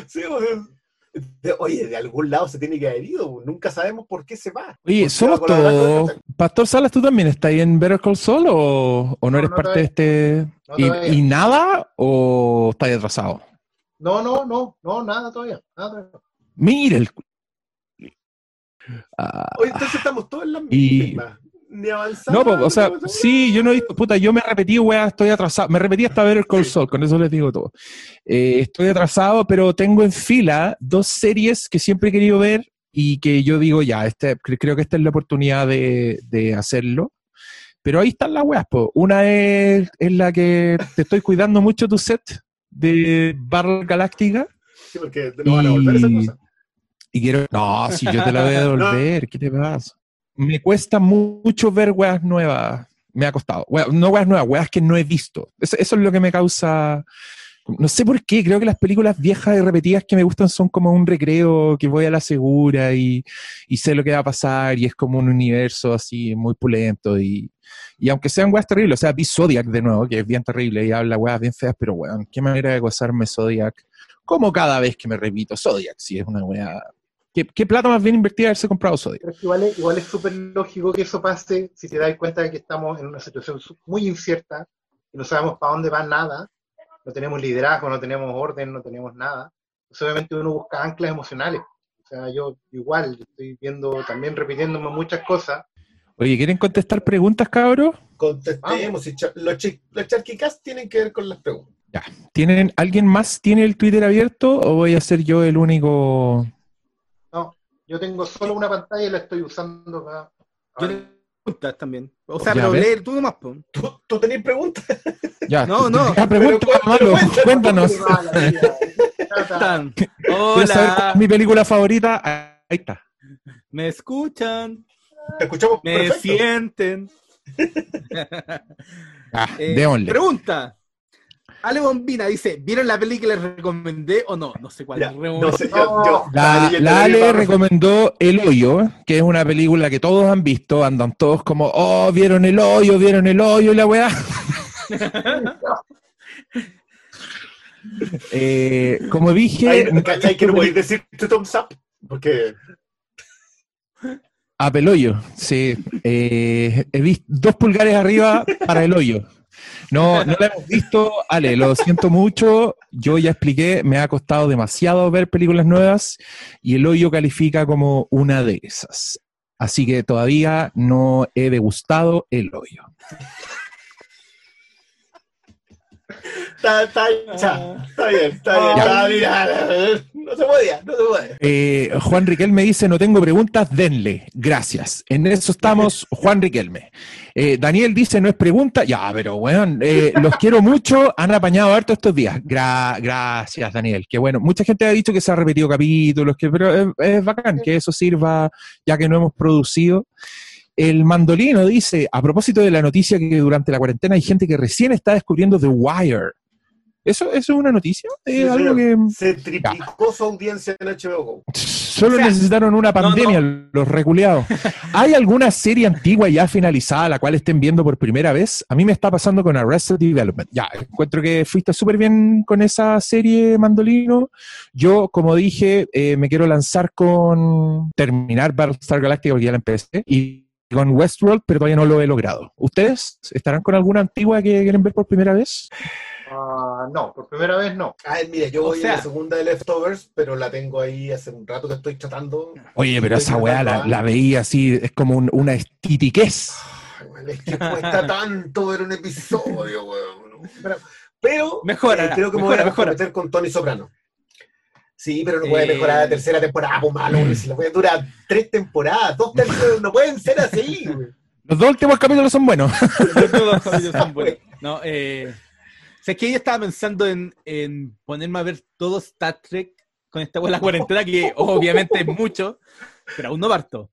sí, oye, de algún lado se tiene que haber ido. Nunca sabemos por qué se va. Oye, somos todos. Pastor Salas, ¿tú también estás ahí en Better Call Saul o, no, eres parte de este. y, nada o estás atrasado? No, no, no, no, nada todavía. Nada Mira el. Ah, Hoy entonces estamos todos en la misma. Ni avanzando. No, o sea, sí, yo no he visto, puta, yo me repetí, weá, estoy atrasado. Me repetí hasta ver el Cold Soul, con eso les digo todo. Eh, estoy atrasado, pero tengo en fila dos series que siempre he querido ver y que yo digo, ya, este, creo que esta es la oportunidad de, de hacerlo. Pero ahí están las weas, po. Una es, es la que te estoy cuidando mucho tu set, de Barra Galáctica. Sí, porque no van a volver esa cosa. Y quiero. No, si yo te la voy a [LAUGHS] devolver, ¿qué te pasa? Me cuesta mucho ver weas nuevas. Me ha costado. no weas nuevas, weas que no he visto. Eso, es lo que me causa. No sé por qué, creo que las películas viejas y repetidas que me gustan son como un recreo que voy a la segura y, y sé lo que va a pasar y es como un universo así muy pulento y, y aunque sean weas terribles, o sea, vi Zodiac de nuevo, que es bien terrible y habla weas bien feas, pero weón, qué manera de gozarme Zodiac. Como cada vez que me repito Zodiac, si es una wea. ¿Qué, plata más bien invertida haberse comprado igual es súper lógico que eso pase si te das cuenta de que estamos en una situación muy incierta y no sabemos para dónde va nada, no tenemos liderazgo, no tenemos orden, no tenemos nada. Pues obviamente uno busca anclas emocionales. O sea, yo igual estoy viendo, también repitiéndome muchas cosas Oye, ¿quieren contestar preguntas, cabros? Contestemos. Los, los charquicas tienen que ver con las preguntas. Ya. ¿Tienen, ¿Alguien más tiene el Twitter abierto o voy a ser yo el único? No, yo tengo solo una pantalla y la estoy usando acá. Yo tengo preguntas también. O sea, pero leer tú nomás. ¿Tú, ¿Tú tenés preguntas? Ya, no, no. pregunta, cuéntanos. Hola. mi película favorita? Ahí está. ¿Me escuchan? Te escuchamos. Me sienten. ah, [LAUGHS] eh, pregunta. Ale Bombina dice, ¿vieron la peli que les recomendé o no? No sé cuál. no sé, la, Ale recomendó El Hoyo, que es una película que todos han visto, andan todos como, oh, vieron el hoyo, vieron el hoyo y la weá. [LAUGHS] eh, como dije... ¿Cachai que no podéis decir thumbs up? Porque... A Peloyo, sí. Eh, he visto dos pulgares arriba para el hoyo. No, no lo hemos visto. Ale, lo siento mucho. Yo ya expliqué, me ha costado demasiado ver películas nuevas y el hoyo califica como una de esas. Así que todavía no he degustado el hoyo. Está, está, está, bien, está bien, No se podía, no se puede. Eh, Juan Riquelme dice, no tengo preguntas, denle. Gracias. En eso estamos, Juan Riquelme. Eh, Daniel dice, no es pregunta. Ya, pero bueno, eh, los quiero mucho. Han apañado harto estos días. gracias, Daniel. Qué bueno. Mucha gente ha dicho que se ha repetido capítulos, que, pero es, es bacán que eso sirva, ya que no hemos producido. El mandolino dice, a propósito de la noticia que durante la cuarentena hay gente que recién está descubriendo The Wire. ¿Eso, ¿Eso es una noticia? ¿Es algo que... Se triplicó su audiencia en HBO Go. Solo necesitaron una pandemia, los reculeados. [LAUGHS] ¿Hay alguna serie antigua ya finalizada la cual estén viendo por primera vez? A mí me está pasando con Arrested Development. Ya, encuentro que fuiste súper bien con esa serie, Mandolino. Yo, como dije, eh, me quiero lanzar con terminar Battlestar Galactica porque ya la empecé. Y con Westworld, pero todavía no lo he logrado. ¿Ustedes estarán con alguna antigua que quieren ver por primera vez? Ah, no, por primera vez no. Ay, mira, yo voy a la segunda de Leftovers, pero la tengo ahí hace un rato que estoy tratando. Oye, pero esa weá la, veía así, es como una estitiquez. es que cuesta tanto ver un episodio, weón. Pero, mejora, eh, creo que me voy a meter con Tony Soprano. Sí, pero no puede mejorar la tercera temporada, pues malo, si la puede durar tres temporadas, dos terceras, no pueden ser así. Los dos últimos capítulos son buenos. [LAUGHS] Los dos capítulos son [LAUGHS] buenos. No, eh, o sea, es que ella estaba pensando en, en, ponerme a ver todo Star Trek con esta buena cuarentena, que obviamente es mucho, pero aún no parto.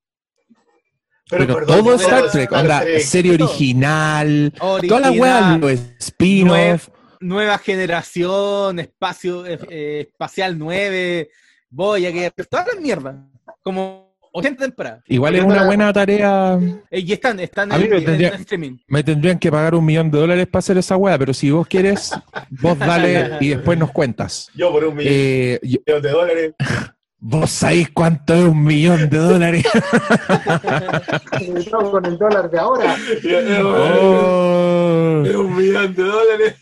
Pero, todo Star Trek, onda, serie original, toda la weá, los spin-off. Nueva, generación, espacio, eh, eh, espacial 9, voy a que toda la mierda. Como 80 temporadas. Igual es una buena tarea. Eh, y están, están en, en, streaming. Me tendrían que pagar un millón de dólares para hacer esa weá, pero si vos quieres, vos dale [LAUGHS] y después nos cuentas. Yo por un millón, eh, de dólares. [LAUGHS] ¿Vos sabéis cuánto es un millón de dólares? [LAUGHS] con el dólar de ahora. Oh. Es un millón de dólares.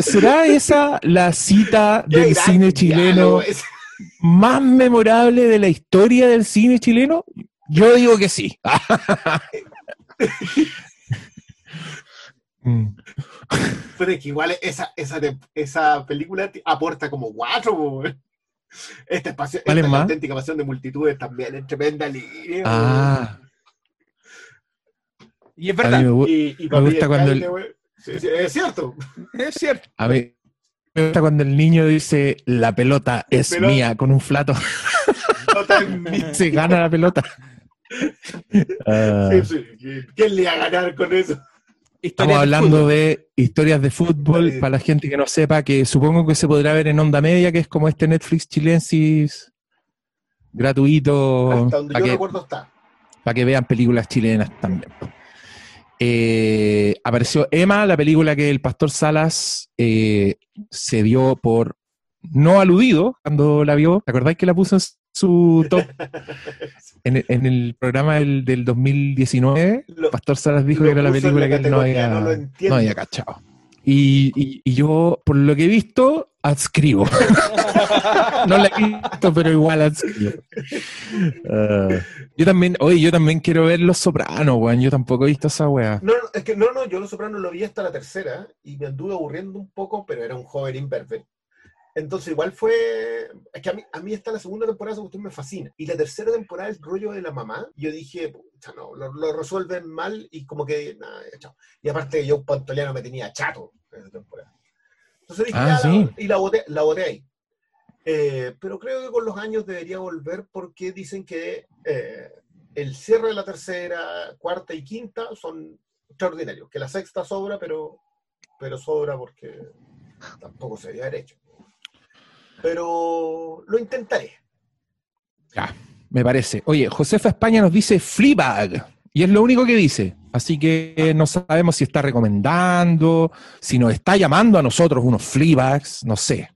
¿Será esa la cita del cine chileno? más memorable de la historia del cine chileno? Yo digo que sí. [LAUGHS] Pero es que igual esa, esa, esa película aporta como cuatro. Este espacio, esta auténtica pasión de multitudes también es tremenda línea. Ah. Y es verdad. Me, y, me gusta cuando. El... es cierto. [LAUGHS] Es cierto. A ver, me gusta cuando el niño dice la pelota es mía con un flato. [LAUGHS] Se gana la pelota. Uh, ¿Quién le va a ganar con eso? Estamos hablando de, historias de fútbol para la gente que no sepa, que supongo que se podrá ver en onda media, que es como este Netflix chilensis gratuito. Hasta donde yo recuerdo está. Para que vean películas chilenas también. Eh, apareció Emma, la película que el pastor Salas eh, se dio por no aludido cuando la vio. ¿Te acordáis que la puso en su top? [LAUGHS] en, el, programa del, 2019, Pastor Salas dijo que era la película que él no había, no, había cachado. Y, yo, por lo que he visto, adscribo. [LAUGHS] no la he visto, pero igual adscribo. [LAUGHS] Yo también, oye, yo también quiero ver Los Sopranos, weón. Yo tampoco he visto esa weá. No, no, es que no, no, yo Los Sopranos lo vi hasta la tercera y me anduve aburriendo un poco, pero era un joven imperfecto. Entonces igual fue, es que a mí, a mí esta la segunda temporada esa me fascina. Y la tercera temporada, el rollo de la mamá, yo dije, no, lo, resuelven mal y como que, nada, chao. Y aparte yo Pantoliano me tenía chato en esa temporada. Entonces dije, ah, y la boté, la boté ahí. Eh, pero creo que con los años debería volver porque dicen que eh, el cierre de la tercera, cuarta y quinta son extraordinarios. Que la sexta sobra, pero, pero sobra porque tampoco se había hecho pero lo intentaré. Ya, me parece. Oye, Josefa España nos dice Fleabag, y es lo único que dice. Así que no sabemos si está recomendando, si nos está llamando a nosotros unos Fleabags, no sé.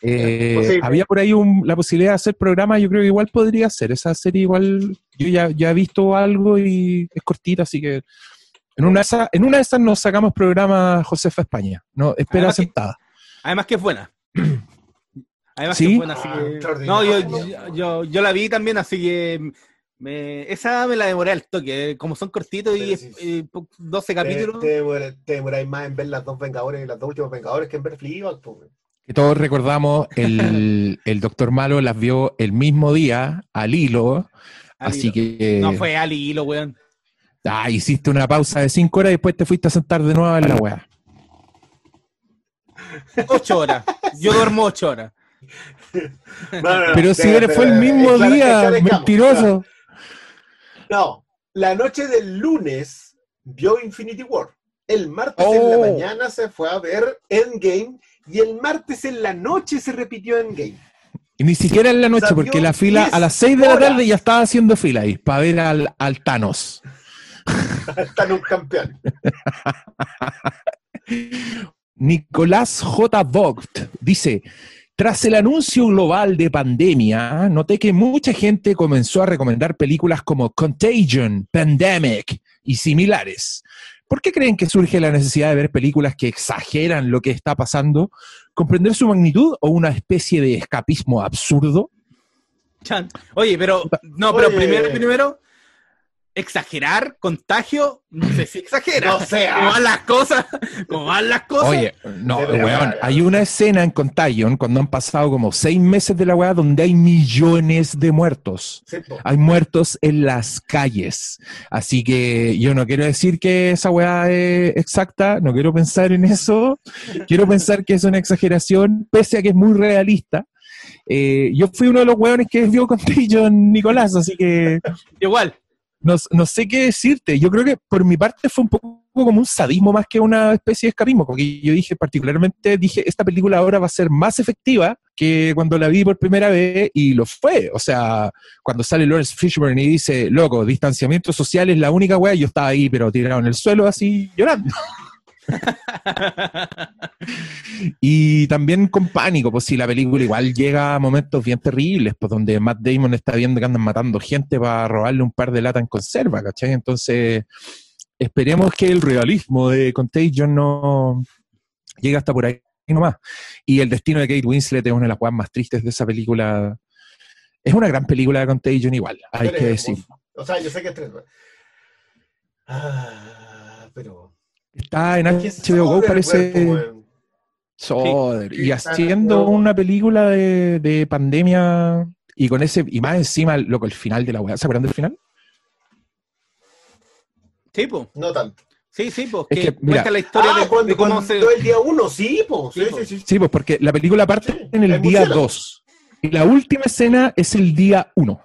Eh, había por ahí la posibilidad de hacer programa, yo creo que igual podría ser. Esa serie igual, yo ya, ya he visto algo y es cortita, así que en una de esas, en una de esas nos sacamos programa Josefa España. No, espera sentada. además que es buena. Además que buena, así que... Ah, no, yo, yo, yo, la vi también, así que me... esa me la demoré al toque. Como son cortitos y, 12 capítulos. Te, te, demoráis más en ver las dos Vengadores, las dos últimos Vengadores que en ver Fleabag. Que todos recordamos, el, [LAUGHS] el Doctor Malo las vio el mismo día, al hilo. así que. No fue al hilo, weón. Ah, hiciste una pausa de 5 horas y después te fuiste a sentar de nuevo en la weá. 8 horas. Yo duermo 8 horas. [LAUGHS] pero si fue el mismo día, mentiroso. No, la noche del lunes vio Infinity War. El martes en la oh. mañana se fue a ver Endgame y el martes en la noche se repitió en game. Y ni siquiera en la noche, porque la fila a las 6 de la tarde ya estaba haciendo fila ahí, para ver al, al Thanos. [LAUGHS] Thanos campeón. [LAUGHS] Nicolás J. Vogt dice, tras el anuncio global de pandemia, noté que mucha gente comenzó a recomendar películas como Contagion, Pandemic y similares. ¿Por qué creen que surge la necesidad de ver películas que exageran lo que está pasando? ¿Comprender su magnitud o una especie de escapismo absurdo? Oye, pero no, pero primero, primero, exagerar, contagio, no sé si [LAUGHS] exagera. No sé. ¿Cómo van las cosas? ¿Cómo van las cosas? Oye, no, weón, hay una escena en Contagion cuando han pasado como seis meses de la weá donde hay millones de muertos. hay muertos en las calles. Así que yo no quiero decir que esa weá es exacta, no quiero pensar en eso. quiero pensar que es una exageración, pese a que es muy realista. Eh, yo fui uno de los weones que vio Contagion, Nicolás, así que... Igual no, sé qué decirte. Yo creo que por mi parte fue un poco como un sadismo más que una especie de escapismo, porque yo dije particularmente, dije, esta película ahora va a ser más efectiva que cuando la vi por primera vez y lo fue. O sea, cuando sale Lawrence Fishburne y dice, loco, distanciamiento social es la única weá, yo estaba ahí, pero tirado en el suelo así llorando. [LAUGHS] y también con pánico, pues si la película igual llega a momentos bien terribles, pues donde Matt Damon está viendo que andan matando gente para robarle un par de latas en conserva, ¿cachai? Entonces, esperemos que el realismo de Contagion no llegue hasta por ahí nomás. Y el destino de Kate Winslet es una de las cosas más tristes de esa película. Es una gran película de Contagion igual, hay que decir. O sea, yo sé que es tres. Ah, pero Está en HBO Go, parece. Soder. Y haciendo una película de, pandemia y con ese, y más encima, loco, el final de la weá. ¿Se acuerdan del final? Sí, pues. No tanto. Sí, sí, pues. que, cuenta la historia ah, de, cuando, cómo se. El día uno, sí, pues. Sí, sí, sí, sí, pues porque la película parte en el día 2. Y la última escena es el día 1.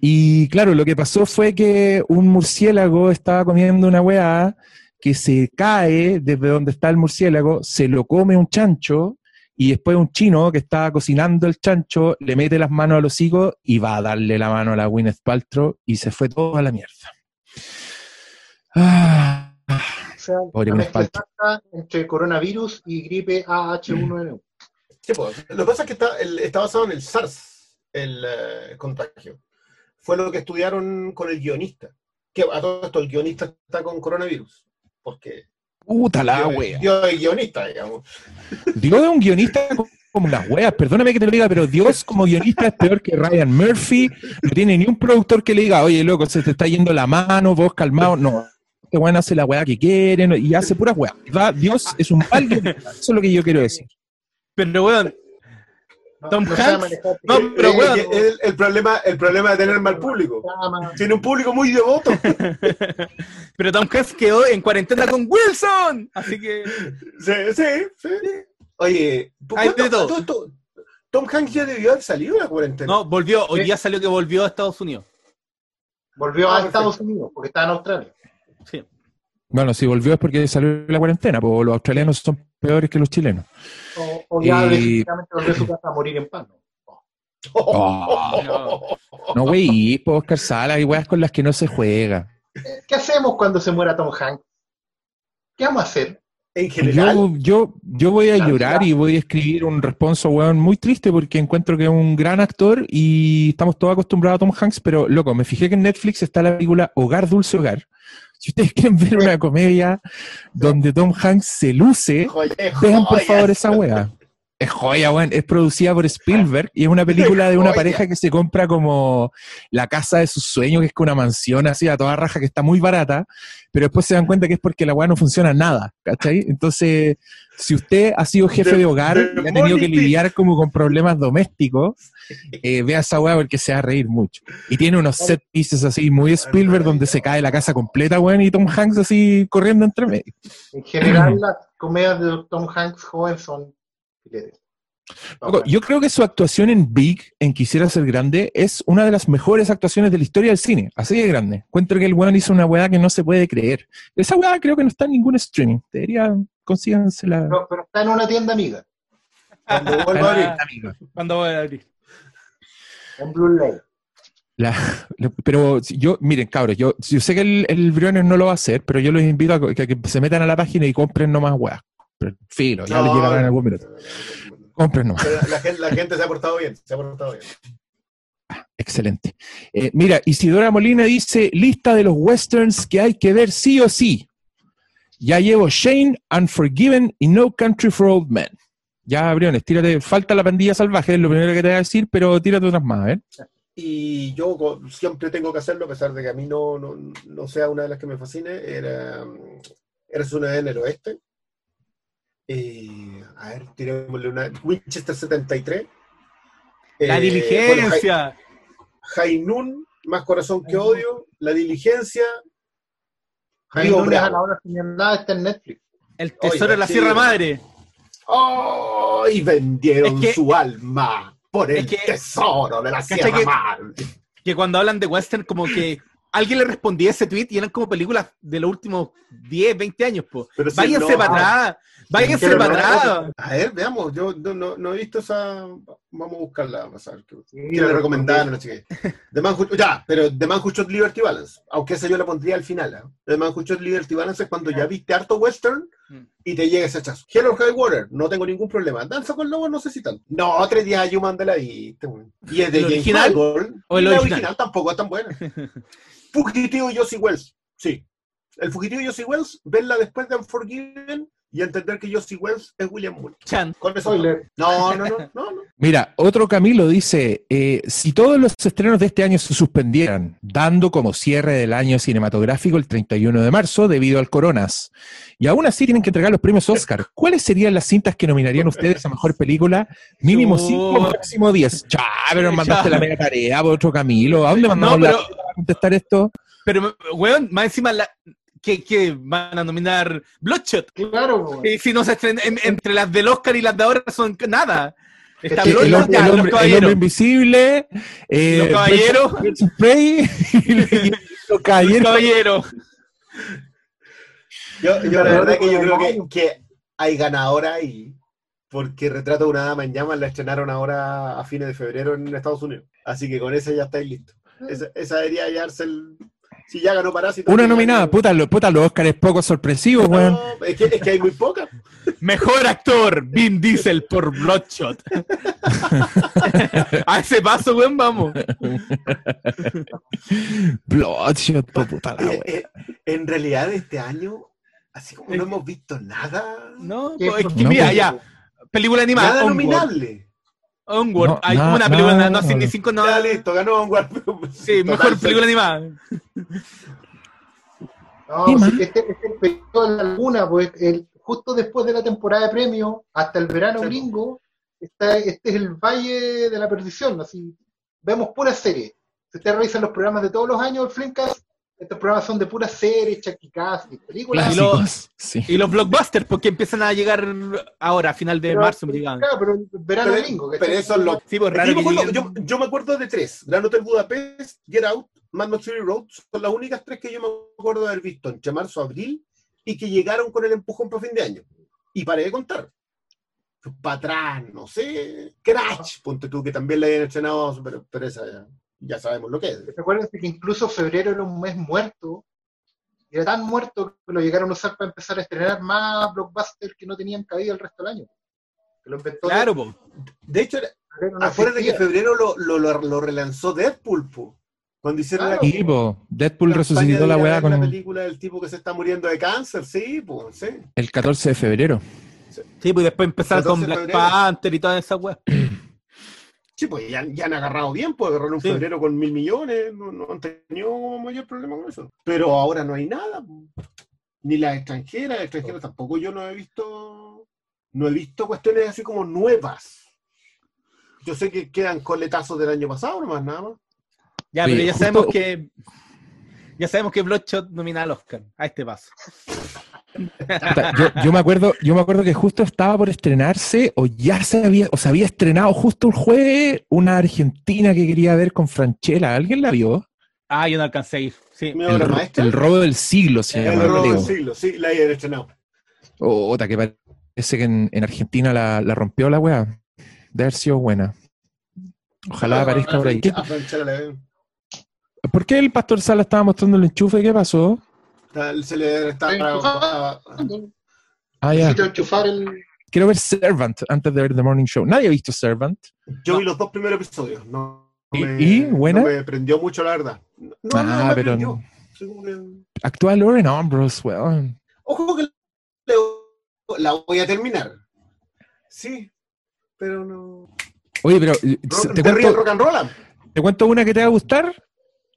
Y claro, lo que pasó fue que un murciélago estaba comiendo una weá que se cae desde donde está el murciélago, se lo come un chancho y después un chino que estaba cocinando el chancho le mete las manos al hocico y va a darle la mano a la Gwyneth Paltrow y se fue todo a la mierda. Ah, o sea, entre coronavirus y gripe AH1N1. Sí, pues, lo que pasa es que está, está basado en el SARS, el eh, contagio. Fue lo que estudiaron con el guionista. Que a todo esto el guionista está con coronavirus porque... Puta la wea. Dios es guionista, digamos. Dios es un guionista como las weas, perdóname que te lo diga, pero Dios como guionista es peor que Ryan Murphy. No tiene ni un productor que le diga, oye, loco, se te está yendo la mano, vos calmado. No, este weón hace la wea que quiere y hace puras weas. Dios es un mal guionista, eso es lo que yo quiero decir. Pero weón, Tom Hanks. No, pero bueno, el, problema, el problema de tener mal público. Tiene un público muy devoto. [LAUGHS] pero Tom Hanks quedó en cuarentena con Wilson. Así que. Sí, sí, sí. Oye, Hay de todo. Tom Hanks ya debió haber salido de la cuarentena. No, volvió. Hoy día salió que volvió a Estados Unidos. Volvió a ah, Estados Unidos, porque está en Australia. Sí. Bueno, si volvió es porque salió de la cuarentena, porque los australianos son peores que los chilenos. O, ya definitivamente volvió a su casa a morir en paz. Oh. no, güey, pues Oscar Sala, hay weas con las que no se juega. ¿Qué hacemos cuando se muera Tom Hanks? ¿Qué vamos a hacer? En general. Yo, yo, voy a llorar y voy a escribir un responso, weón, muy triste porque encuentro que es un gran actor y estamos todos acostumbrados a Tom Hanks, pero loco, me fijé que en Netflix está la película Hogar Dulce Hogar, si ustedes [LAUGHS] quieren ver una comedia donde Tom Hanks se luce, vean por favor esa wea. Es joya, weón. Es producida por Spielberg y es una película de [LAUGHS] una pareja que se compra como la casa de sus sueños, que es con una mansión así a toda raja que está muy barata, pero después se dan cuenta que es porque la weá no funciona nada, ¿cachai? Entonces, si usted ha sido jefe de hogar y ha tenido que lidiar como con problemas domésticos, eh, vea esa weá porque se va a reír mucho. Y tiene unos set pieces así muy Spielberg donde se cae la casa completa, weón, y Tom Hanks así corriendo entre medio. En general, las comedias de Tom Hanks joven son yo creo que su actuación en Big, en Quisiera ser grande, es una de las mejores actuaciones de la historia del cine. Así de grande. Encuentro que el weón hizo una weá que no se puede creer. Esa weá creo que no está en ningún streaming. Debería consígansela. Pero, pero está en una tienda amiga. Cuando [LAUGHS] vuelva a abrir. Cuando vuelva a abrir. En. La, pero yo, miren, cabros, yo, yo sé que el, el Briones no lo va a hacer, pero yo los invito a que, se metan a la página y compren nomás weas. Filo, ya les llegará en algún minuto. Compren nomás. La, la, gente se ha portado bien, se ha portado bien. Ah, excelente. Eh, mira, Isidora Molina dice: lista de los westerns que hay que ver sí o sí. Ya llevo Shane, Unforgiven y No Country for Old Men. Ya, Briones, tírate. Falta la pandilla salvaje, es lo primero que te voy a decir, pero tírate otras más, ¿eh? Y yo siempre tengo que hacerlo, a pesar de que a mí no, no, sea una de las que me fascine. Era, era una del el oeste. Eh, a ver, tirémosle una. Winchester 73. La eh, diligencia. Jainun, más corazón que odio. La diligencia. Jainun a la hora nada está en Netflix. El tesoro de la Sierra Madre. ¡Oh! Y vendieron su alma por el tesoro de la Sierra Madre. Que cuando hablan de western, como que alguien le respondía ese tweet y eran como películas de los últimos 10, 20 años. Po. Váyanse para atrás. Váyanse para atrás. A ver, veamos. Yo no, no, he visto esa. Vamos a buscarla. Vamos a ver qué, le recomendaron. ya, pero The Man Who Shot Liberty Balance. Aunque esa yo la pondría al final. ¿eh? The Man Who Shot Liberty Balance es cuando ya viste harto western mm. y te llega ese chazo. Hello High Water, no tengo ningún problema. Danza con Lobos, no sé si tanto. No, tres días Human de la viste. Y es de James original? ¿O el original? tampoco es tan buena. [LAUGHS] Fugitivo Josie Wells. Sí. El fugitivo Josie Wells, verla después de Unforgiven y entender que Josie Wells es William Moore. Chan. Con eso no, no, no, no, [LAUGHS] Mira, otro Camilo dice, eh, si todos los estrenos de este año se suspendieran, dando como cierre del año cinematográfico el 31 de marzo debido al coronas, y aún así tienen que entregar los premios Oscar, ¿cuáles serían las cintas que nominarían ustedes a Mejor Película? Mínimo 5, máximo 10. Chá, pero mandaste la [LAUGHS] mega tarea, otro Camilo. ¿A dónde mandamos no, a contestar esto? Pero, weón, más encima la, que, van a nominar Bloodshot. Claro. Y si no se entre las del Oscar y las de ahora son nada. Está el, el, hombre, el, hombre, invisible, eh, los caballeros, Spray, [LAUGHS] los caballeros. Yo, yo la verdad que yo creo que, que hay ganadora ahí, porque Retrato de una dama en llamas la estrenaron ahora a fines de febrero en Estados Unidos. Así que con esa ya estáis listos. Esa, esa debería hallarse el, si ya ganó Parásito. Una nominada, puta, lo, puta, los Oscar es poco sorpresivo, weón. es, que, es que hay muy poca. [LAUGHS] Mejor actor, Vin Diesel por Bloodshot. [LAUGHS] A ese paso, weón, vamos. Bloodshot, puta la eh, eh, En realidad, este año, así como no hemos visto nada. No, es que mira, ya. Película animada. Nada nominable. Onward, hay una película, no, no, ni cinco no. Ya, listo, ganó Onward. Sí, mejor película animada. No, sí, este, este, es el periodo de la laguna, pues el, justo después de la temporada de premio, hasta el verano gringo, está, este es el valle de la perdición, así, vemos pura serie. Si ustedes revisan los programas de todos los años, el Flimcast, estos programas son de puras series, chaquicas y películas. Y los, y los blockbusters, porque empiezan a llegar ahora, a final de marzo. Me claro, pero verano gringo. Pero eso es lo sí, pues, raro yo, me acuerdo, yo, yo, me acuerdo de tres: Gran Hotel Budapest, Get Out, Mad Max Fury Road. Son las únicas tres que yo me acuerdo de haber visto entre marzo y abril y que llegaron con el empujón para fin de año. Y paré de contar. Para atrás, no sé. Crash, ponte tú, que también la habían estrenado, pero, pero esa ya ya sabemos lo que es. Recuerden que incluso febrero era un mes muerto, era tan muerto que lo llegaron a usar para empezar a estrenar más blockbusters que no tenían cabida el resto del año. lo inventó claro, de, de hecho, afuera de que febrero lo, lo, lo, relanzó Deadpool, po. Cuando hicieron la tipo, Deadpool resucitó la weá con la película del tipo que se está muriendo de cáncer, sí, sí. El 14 de febrero. Sí, pues después empezaron con Black Panther y toda esa weá. [CLEARS THROAT] Sí, pues ya, han agarrado bien, pues agarraron un febrero con mil millones, no, han tenido mayor problema con eso. Pero ahora no hay nada, ni las extranjeras, extranjeras tampoco yo no he visto, no he visto cuestiones así como nuevas. Yo sé que quedan coletazos del año pasado, nomás nada más. Ya, pero ya sabemos que ya sabemos que Bloodshot nomina al Oscar a este paso. Yo, me acuerdo, yo me acuerdo que justo estaba por estrenarse, o ya se había, o se había estrenado justo el jueves, una argentina que quería ver con Franchella. ¿Alguien la vio? Ah, yo no alcancé a ir. Sí. El, el, robo del siglo se llama. El robo del siglo, sí, la había estrenado. Otra que parece que en, Argentina la, rompió la weá. De haber sido buena. Ojalá ah, aparezca por ahí. ¿Por qué el pastor Sala estaba mostrando el enchufe? ¿Qué pasó? Se le estaba. Ah, ya. Quiero ver Servant antes de ver The Morning Show. Nadie ha visto Servant. Yo vi los dos primeros episodios. No, ¿Y? ¿Buena? No me prendió mucho, la verdad. No, ah, no pero. Prendió. Actúa Lauren Ambrose, weón. Ojo que la voy a terminar. Sí, pero no. Oye, pero. te, cuento, rock and roll? te cuento una que te va a gustar.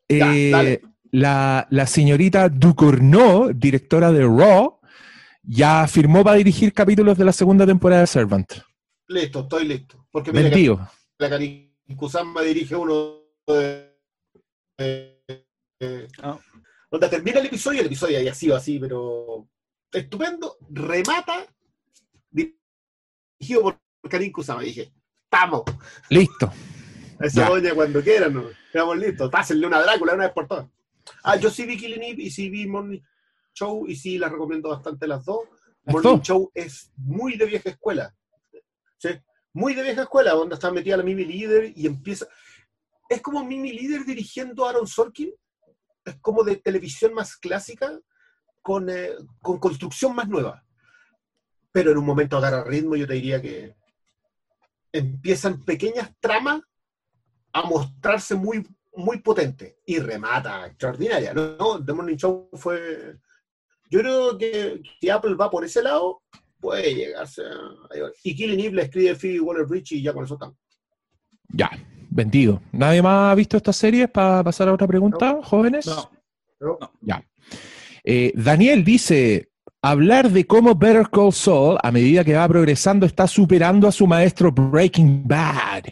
Eh, la, la, señorita Ducournau, directora de Raw, ya firmó para dirigir capítulos de la segunda temporada de Servant. Listo, estoy listo. Porque mira, la Karin Kusama dirige uno de, ah. donde termina el episodio, el episodio ya ha sido así, pero estupendo, remata, dirigido por Karin Kusama. Y dije, ¡vamos! Listo. Esa doña cuando quieran, ¿no? Estamos listos. Pásenle una Drácula una vez por todas. Ah, yo sí vi Killing Eve y sí vi Morning Show y sí las recomiendo bastante las dos. Morning Show es muy de vieja escuela. ¿sí? Muy de vieja escuela, donde está metida la Mimi Líder y empieza. Es como Mimi Líder dirigiendo a Aaron Sorkin. Es como de televisión más clásica, con, eh, con construcción más nueva. Pero en un momento agarra ritmo, yo te diría que empiezan pequeñas tramas a mostrarse muy, muy potente y remata extraordinaria. ¿no? The Morning Show fue. Yo creo que si Apple va por ese lado, puede llegarse a. Y Killing Eve le escribe Phoebe Waller Bridge y ya con eso estamos. Ya, vendido. ¿Nadie más ha visto estas series para pasar a otra pregunta, jóvenes? No. Ya. Eh, Daniel dice: Hablar de cómo Better Call Saul, a medida que va progresando, está superando a su maestro Breaking Bad.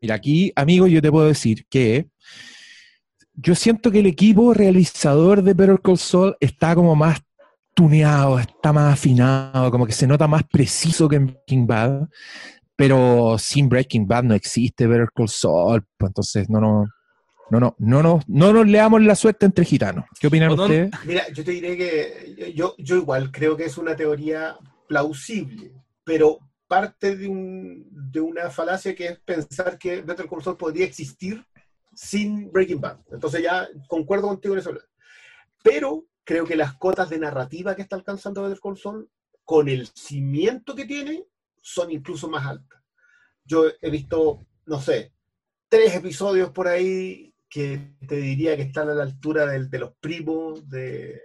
Mira, aquí, amigo, yo te puedo decir que yo siento que el equipo realizador de Better Call Saul está como más tuneado, está más afinado, como que se nota más preciso que en Breaking Bad, pero sin Breaking Bad no existe Better Call Saul, pues entonces no, no, no, no, no, no, no nos leamos la suerte entre gitanos. ¿Qué opinan ustedes? Mira, yo te diré que yo, yo igual creo que es una teoría plausible, pero parte de, un, de una falacia que es pensar que Better Call Saul podría existir sin Breaking Bad. Entonces ya concuerdo contigo en eso. Pero creo que las cotas de narrativa que está alcanzando Better Call Saul, con el cimiento que tiene, son incluso más altas. Yo he visto, no sé, tres episodios por ahí que te diría que están a la altura de los primos de...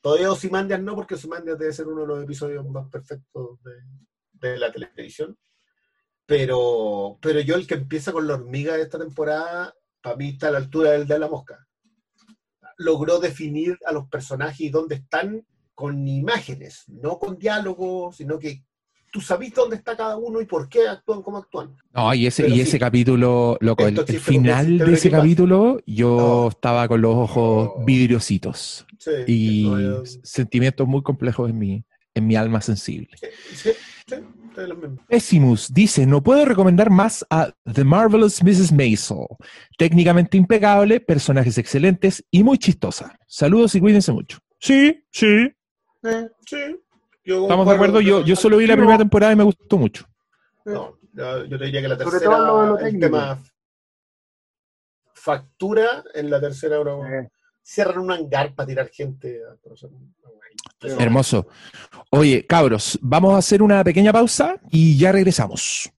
Todavía Ozymandias no, porque Ozymandias debe ser uno de los episodios más perfectos de, de la televisión. Pero, pero yo el que empieza con la hormiga de esta temporada, para mí está a la altura del de la mosca. Logró definir a los personajes y dónde están con imágenes, no con diálogos, sino que tú sabes dónde está cada uno y por qué actúan como actúan. No, y ese, y ese capítulo, loco, el, final de ese capítulo, yo estaba con los ojos vidriositos y sentimientos muy complejos en mi, en mi alma sensible. Sí, Pessimus dice, no puedo recomendar más a The Marvelous Mrs. Maisel. Técnicamente impecable, personajes excelentes y muy chistosa. Saludos y cuídense mucho. Sí, sí. sí. Estamos de acuerdo. Yo, yo solo vi la primera temporada y me gustó mucho. No, yo te diría que la tercera, el tema factura en la tercera hora. Cierran un hangar para tirar gente. A Hermoso. Oye, cabros, vamos a hacer una pequeña pausa y ya regresamos.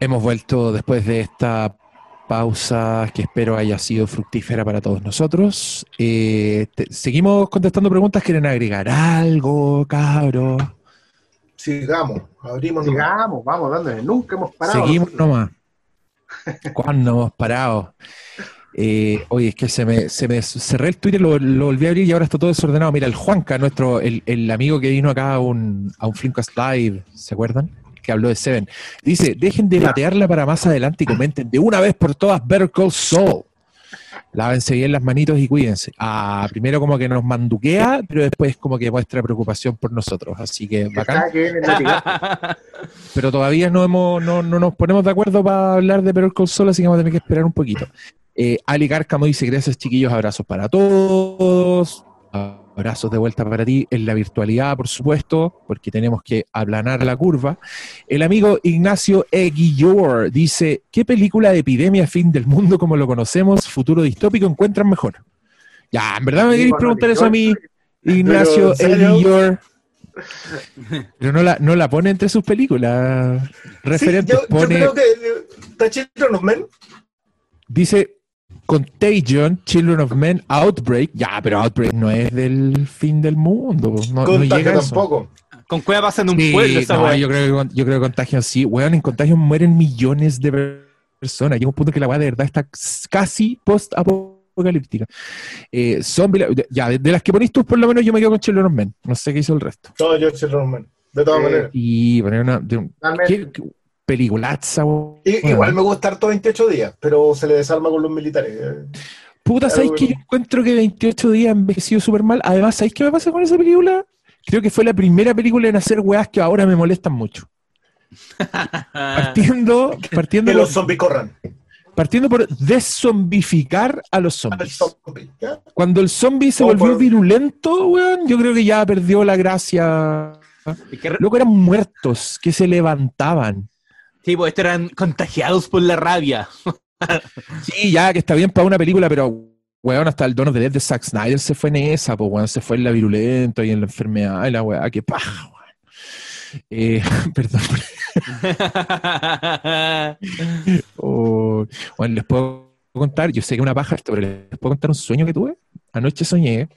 Hemos vuelto después de esta pausa que espero haya sido fructífera para todos nosotros. Eh, seguimos contestando preguntas. ¿Quieren agregar algo, cabros? Sigamos, abrimos. Sigamos, vamos dándole. Nunca hemos parado. Seguimos nomás. [LAUGHS] ¿Cuándo hemos parado? Eh, oye, es que se me, se me cerré el Twitter, lo, lo, volví a abrir y ahora está todo desordenado. Mira, el Juanca, nuestro, el, el amigo que vino acá a un, a un Flimcast Live, ¿se acuerdan? Que habló de Seven. Dice, dejen de batearla para más adelante y comenten de una vez por todas Better Call Saul. Lávense bien las manitos y cuídense. Ah, primero como que nos manduquea, pero después como que muestra preocupación por nosotros. Así que bacán. [LAUGHS] pero todavía no, hemos, no, nos ponemos de acuerdo para hablar de Perol Sol, así que vamos a tener que esperar un poquito. Eh, Ali Cárcamo dice, gracias chiquillos, abrazos para todos. Abrazos de vuelta para ti en la virtualidad, por supuesto, porque tenemos que aplanar la curva. El amigo Ignacio Eguillor dice: ¿Qué película de epidemia fin del mundo como lo conocemos, futuro distópico, encuentran mejor? Ya, en verdad me queréis preguntar eso a mí, Ignacio Eguillor. [LAUGHS] Pero no la, no la pone entre sus películas referentes. yo, creo que está Children of Men. Dice Contagion, Children of Men, Outbreak. Ya, pero Outbreak no es del fin del mundo. No, no llega tampoco. Con Cueva pasa en un pueblo esa no, yo creo, que, yo creo que Contagion sí. Weón, en Contagion mueren millones de personas. Llega un punto que la weá de verdad está casi post-apocalíptica. Eh, zombie, ya, de, las que ponís tú, por lo menos yo me quedo con Children of Men. No sé qué hizo el resto. No, yo Children of Men. De todas eh, maneras. Y poner una. De ¿qué, peliculaza. Igual me gusta harto 28 días, pero se le desarma con los militares. Eh. Puta, ¿sabéis que yo encuentro que 28 días envejecido súper mal? Además, ¿sabéis qué me pasa con esa película? Creo que fue la primera película en hacer weas que ahora me molestan mucho. [LAUGHS] partiendo, partiendo que los zombies corran. Partiendo por deszombificar a los zombies. Cuando el zombie se volvió virulento, weón, yo creo que ya perdió la gracia. Luego eran muertos que se levantaban. Sí, pues estos eran contagiados por la rabia. [LAUGHS] sí, ya que está bien para una película, pero weón, hasta el Dono de Dead de Zack Snyder se fue en esa, pues weón, se fue en la virulenta y en la enfermedad y la weá, qué paja, weón. Eh, [LAUGHS] perdón. [LAUGHS] oh, bueno, les puedo contar, yo sé que una paja esto, pero les puedo contar un sueño que tuve. Anoche soñé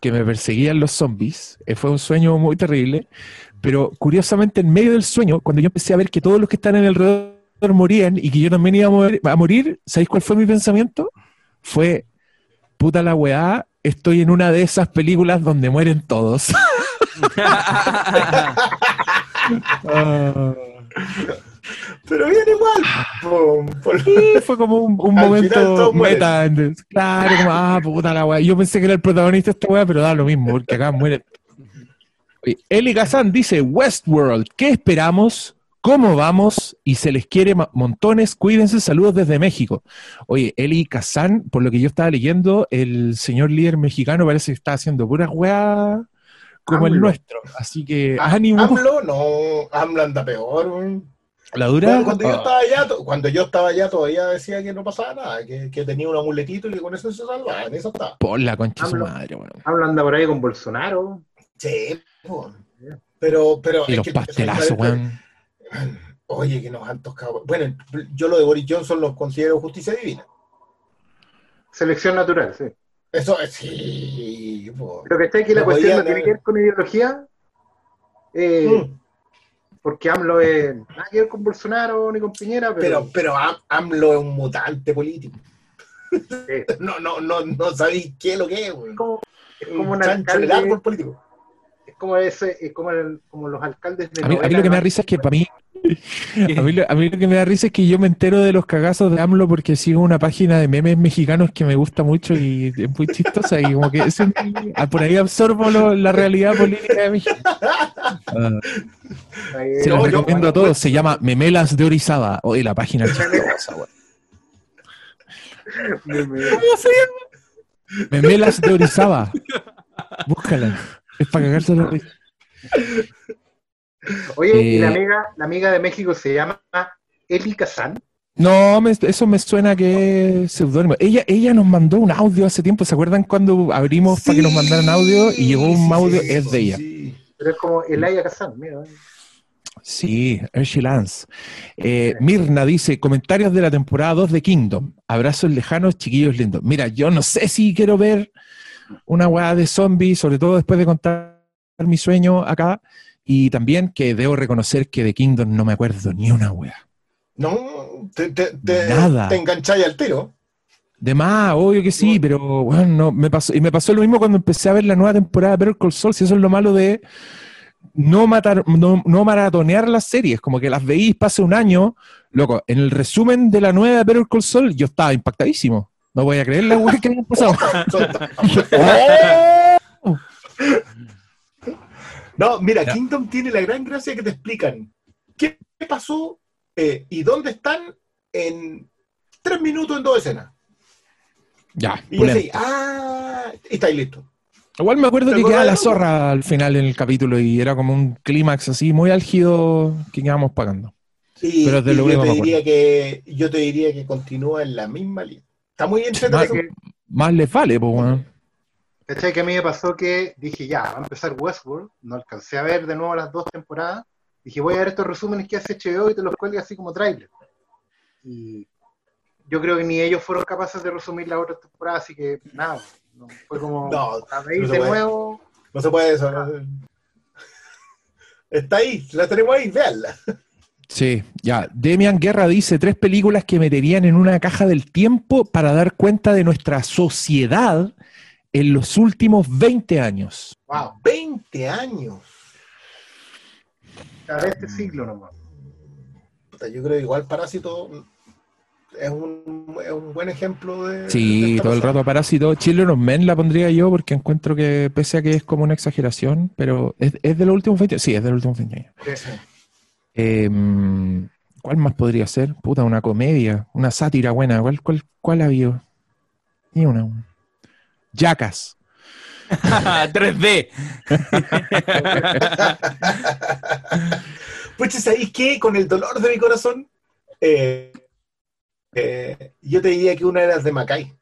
que me perseguían los zombies. Eh, fue un sueño muy terrible. Pero curiosamente, en medio del sueño, cuando yo empecé a ver que todos los que están en el alrededor morían y que yo también iba a, morir, ¿sabéis cuál fue mi pensamiento? Fue, puta la weá, estoy en una de esas películas donde mueren todos. [LAUGHS] Pero bien igual. fue como un, momento meta. Claro, como, ah, puta la weá. Yo pensé que era el protagonista de esta weá, pero da lo mismo, porque acá muere. Eli Gazán dice: Westworld, ¿qué esperamos? ¿Cómo vamos? Y se les quiere montones. Cuídense, saludos desde México. Oye, Eli Kazan, por lo que yo estaba leyendo, el señor líder mexicano parece que está haciendo pura weá como el nuestro. Así que ánimo. AMLO, no, AMLO anda peor, ¿La dura? cuando, yo ah. estaba allá, cuando yo estaba allá todavía decía que no pasaba nada, que, que tenía un amuletito y que con eso se salvaba, en eso estaba. Por la concha de su madre, bueno. AMLO anda por ahí con Bolsonaro. Sí, pero, pero. Y los pastelazos, weón. [CLEARS THROAT] Oye, que nos han tocado. Bueno, yo lo de Boris Johnson lo considero justicia divina. Selección natural, sí. Eso, sí. Pero que está aquí la cuestión no tiene que ver con ideología. Eh, mm. Porque AMLO es nada que ver con Bolsonaro ni con Piñera. Pero, pero, AMLO es un mutante político. [LAUGHS] no, no, no, no sabéis qué es lo que es, güey. Como, es como un, un político. Es como ese, es como, el, como los alcaldes de a mí, a mí lo que me da risa es que para mí [LAUGHS] a mí, a mí, lo que me da risa es que yo me entero de los cagazos de AMLO porque sigo una página de memes mexicanos que me gusta mucho y es muy chistosa y como que por ahí absorbo la realidad política de México. Ah. se lo recomiendo a todos, se llama Memelas de Orizaba. Oye, la página chistosa, ¿Cómo se llama? Memelas de Orizaba. Búscala. Es para cagarse la risa. Oye, ¿y la eh, amiga, la amiga de México se llama Eli Kazan? No, eso me suena que es seudónimo. Ella, ella nos mandó un audio hace tiempo. ¿Se acuerdan cuando abrimos para que nos mandaran audio y llegó un audio? es de ella. Pero es como Elia Kazan, mira. Sí, Hershey Lance. Eh, Mirna dice, comentarios de la temporada 2 de Kingdom. Abrazos lejanos, chiquillos lindos. Mira, yo no sé si quiero ver una weá de zombies, sobre todo después de contar mi sueño acá. Y también que debo reconocer que de Kingdom no me acuerdo ni una wea. No, te, te, te, Nada. te engancháis al tiro. De más, obvio que sí, pero bueno, no, me pasó, y me pasó lo mismo cuando empecé a ver la nueva temporada de Better Call Saul, si eso es lo malo de no matar, no, no maratonear las series, como que las veís, pase un año, loco, en el resumen de la nueva Better Call Saul yo estaba impactadísimo. No voy a creer la weá que pasado. [LAUGHS] no, mira, Kingdom tiene la gran gracia que te explican qué pasó eh, y dónde están en tres minutos en dos escenas. Ya. Y así, ah, y estáis listo. Igual me acuerdo que queda la zorra al final en el capítulo y era como un clímax así muy álgido que íbamos pagando. Sí, Pero de lo yo, te diría que, yo te diría que continúa en la misma línea. Está muy entretenido. Más, le vale, pues, bueno. ¿Cachai? Que a mí me pasó que dije, ya, va a empezar Westworld. No alcancé a ver de nuevo las dos temporadas. Dije, voy a ver estos resúmenes que hace HBO y te los cuelgue así como trailer. Y yo creo que ni ellos fueron capaces de resumir la otra temporada, así que nada, fue como no, de nuevo. No se puede eso. Está ahí, la tenemos ahí, veanla. Sí, ya. Demian Guerra dice tres películas que meterían en una caja del tiempo para dar cuenta de nuestra sociedad en los últimos 20 años. ¡Wow! ¡20 años! Cada este siglo nomás. Yo creo que igual Parásito es un, es un buen ejemplo de. Sí, todo el rato Parásito. Children Men la pondría yo porque encuentro que, pese a que es como una exageración, pero es, es de los últimos 20 Sí, es de los últimos 20 años. Em, ¿Cuál más podría ser? Puta, una comedia, una sátira buena. ¿Cuál, cuál, cuál ha habido? Ni una. Jackas. 3D. pues sabéis que con el dolor de mi corazón, eh, eh, yo te diría que una era de Mackay.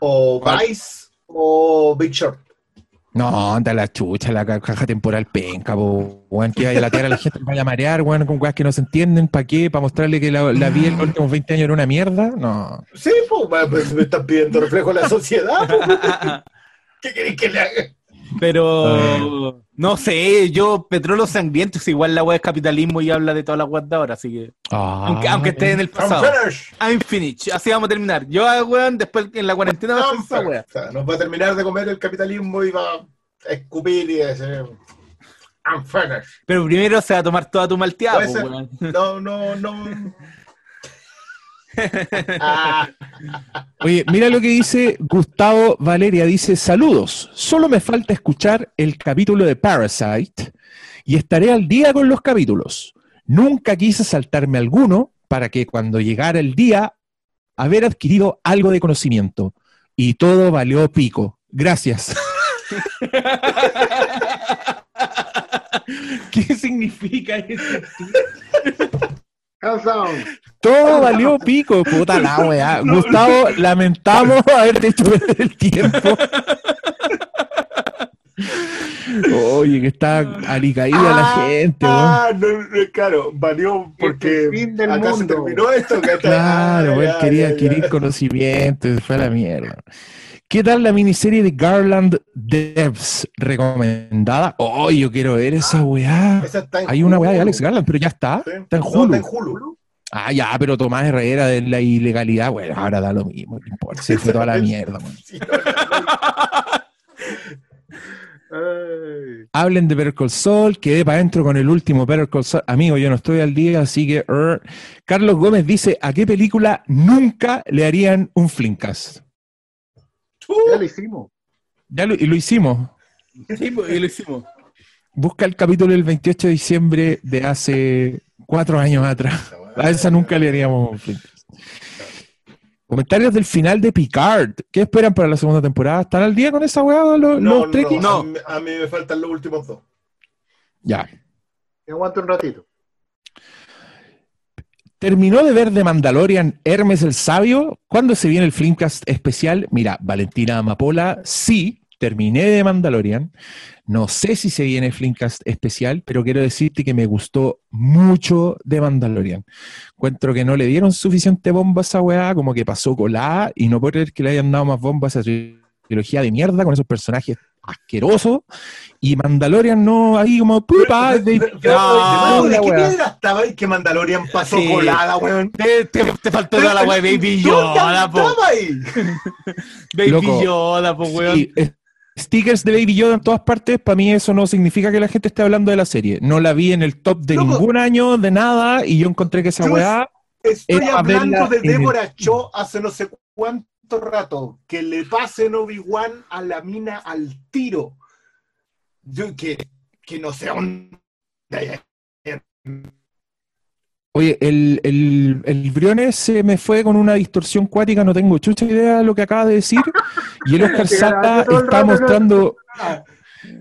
O Vice o Big Short. No, anda la chucha, la caja temporal penca, weón, que vaya a la tierra, la gente vaya a marear, weón, con cosas que no se entienden, ¿para qué? ¿Para mostrarle que la, la vida en los últimos 20 años era una mierda? No. Sí, pues, pues me están pidiendo reflejo de la sociedad, [LAUGHS] ¿Qué queréis que le haga? Pero no sé, yo Petróleo Sangriento es igual la web es capitalismo y habla de toda la web de ahora, así que. Ah, aunque, esté en el pasado. I'm finished. Así vamos a terminar. Yo, weón, después en la cuarentena no, o sea, nos va a terminar de comer el capitalismo y va a escupir y decir. I'm finished. Pero primero se va a tomar toda tu malteada, No, no, no. [LAUGHS] [LAUGHS] Oye, mira lo que dice Gustavo Valeria. Dice, saludos, solo me falta escuchar el capítulo de Parasite y estaré al día con los capítulos. Nunca quise saltarme alguno para que cuando llegara el día haber adquirido algo de conocimiento. Y todo valió pico. Gracias. [LAUGHS] ¿Qué significa eso? Todo valió [LAUGHS] pico, puta la weá. Gustavo, lamentamos [LAUGHS] haberte hecho perder el tiempo. Oye, que está alicaída la ah, gente, Ah, no, claro, valió porque acá se terminó esto. claro, él quería adquirir conocimiento, fue a la mierda. ¿Qué tal la miniserie de Garland Devs recomendada? Oh, yo quiero ver esa weá. Hay una weá de Alex Garland, pero ya está. Está en Hulu. está en Hulu. Ah, ya, pero Tomás Herrera de la ilegalidad, bueno, ahora da lo mismo, no importa, se fue toda la [LAUGHS] mierda. [LAUGHS] Hablen de Better Call Saul, quedé para adentro con el último Better Call Saul. Amigo, yo no estoy al día, así que... Er. Carlos Gómez dice, ¿a qué película nunca le harían un flinkcast? Ya lo hicimos. Ya lo, y lo hicimos. Sí, pues, y lo hicimos. Busca el capítulo del 28 de diciembre de hace cuatro años atrás. A esa nunca le haríamos Comentarios del final de Picard. ¿Qué esperan para la segunda temporada? ¿Están al día con esa weá los, no, no, a mí, me faltan los últimos dos. Ya. Me aguanto un ratito. ¿Terminó de ver de Mandalorian Hermes el Sabio? ¿Cuándo se viene el Flimcast especial? Mira, Valentina Amapola, sí, terminé de Mandalorian. No sé si se viene Flimcast especial, pero quiero decirte que me gustó mucho de Mandalorian. Encuentro que no le dieron suficiente bomba a esa weá, como que pasó colada, y no puedo creer que le hayan dado más bombas a esa trilogía de mierda con esos personajes asqueroso y Mandalorian no ahí como pupa de, de, qué piedra estaba ahí que Mandalorian pasó colada weón te, te, faltó toda la weá Baby Yoda po ahí? [LAUGHS] Baby Yoda po weón stickers de Baby Yoda en todas partes, para mí eso no significa que la gente esté hablando de la serie. No la vi en el top de ningún año, de nada, y yo encontré que esa weá. Estoy hablando de Débora Cho hace no sé cuánto rato que le pasen Obi-Wan a la mina al tiro. Yo, que, que no sea un. Oye, el, el, el, Briones se me fue con una distorsión cuática, no tengo chucha idea de lo que acaba de decir. Y el Oscar [LAUGHS] Sala está mostrando. [LAUGHS]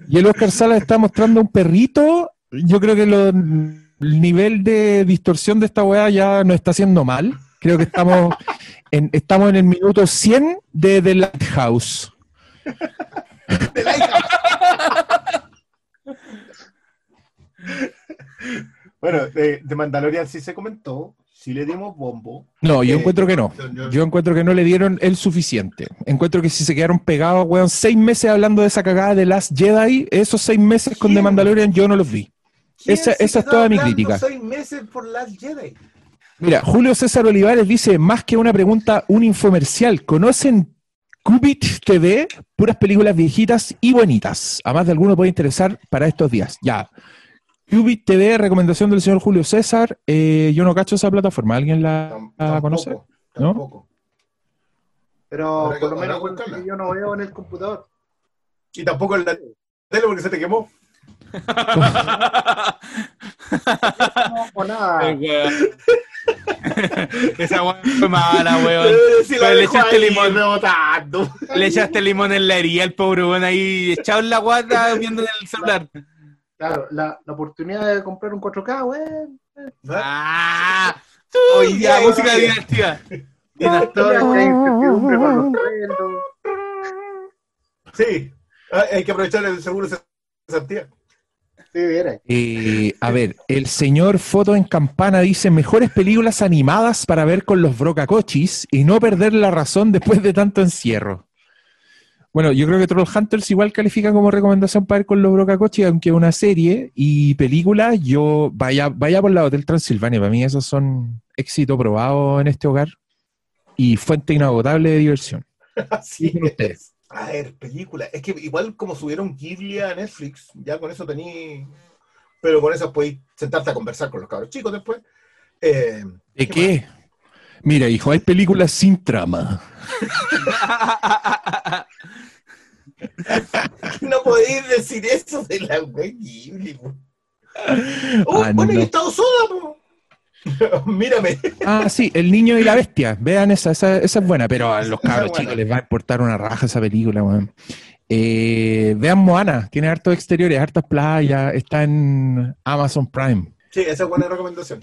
Y el Oscar Sala está mostrando un perrito. Yo creo que lo, el nivel de distorsión de esta weá ya no está haciendo mal. Creo que estamos en, estamos en el minuto 100 de The Lighthouse. The Lighthouse. Bueno, de, Mandalorian sí se comentó, sí le dimos bombo. No, yo eh, encuentro que no. Yo encuentro que no le dieron el suficiente. Encuentro que si se quedaron pegados, weón, seis meses hablando de esa cagada de Last Jedi, esos seis meses con The Mandalorian yo no los vi. Esa, esa es toda mi crítica. seis meses por Last Jedi? Mira, Julio César Olivares dice, más que una pregunta, un infomercial. ¿Conocen Cubit TV? Puras películas viejitas y bonitas. A más de alguno puede interesar para estos días. Ya. Ubit TV, recomendación del señor Julio César. Eh, yo no cacho esa plataforma. ¿Alguien la, conoce? Tampoco. Pero por lo menos yo no veo en el computador. Y tampoco en la tele porque se te quemó. No, nada. [LAUGHS] Esa weón fue mala, weón. le echaste limón. Le echaste limón en la herida, el pobre weón ahí echado en la guata viendo en el celular. Claro, la, la oportunidad de comprar un 4K, güey. ¡Ah! Hoy día música divertida. Sí, ah, hay que aprovechar el seguro de Santiago. Eh, a ver, el señor Foto en Campana dice mejores películas animadas para ver con los brocacochis y no perder la razón después de tanto encierro. Bueno, yo creo que Troll Hunters igual califica como recomendación para ir con los Brocacochi, aunque una serie y película, yo vaya, vaya por la Hotel Transilvania. Para mí esos son éxito probado en este hogar y fuente inagotable de diversión. [LAUGHS] Así es. A ver, película. Es que igual como subieron Ghibli a Netflix, ya con eso tení. Pero con eso podéis sentarte a conversar con los cabros chicos después. Eh, ¿De qué? Mira, hijo, hay películas sin trama. [LAUGHS] no podéis decir eso de la web oh, ah, bueno, no. estado soda, [LAUGHS] Mírame. Ah, sí, El niño y la bestia. Vean esa, esa, esa es buena, pero a los [LAUGHS] cabros chicos les va a importar una raja esa película, weón. Eh, vean Moana, tiene hartos exteriores, hartas playas, está en Amazon Prime. Sí, esa es buena recomendación.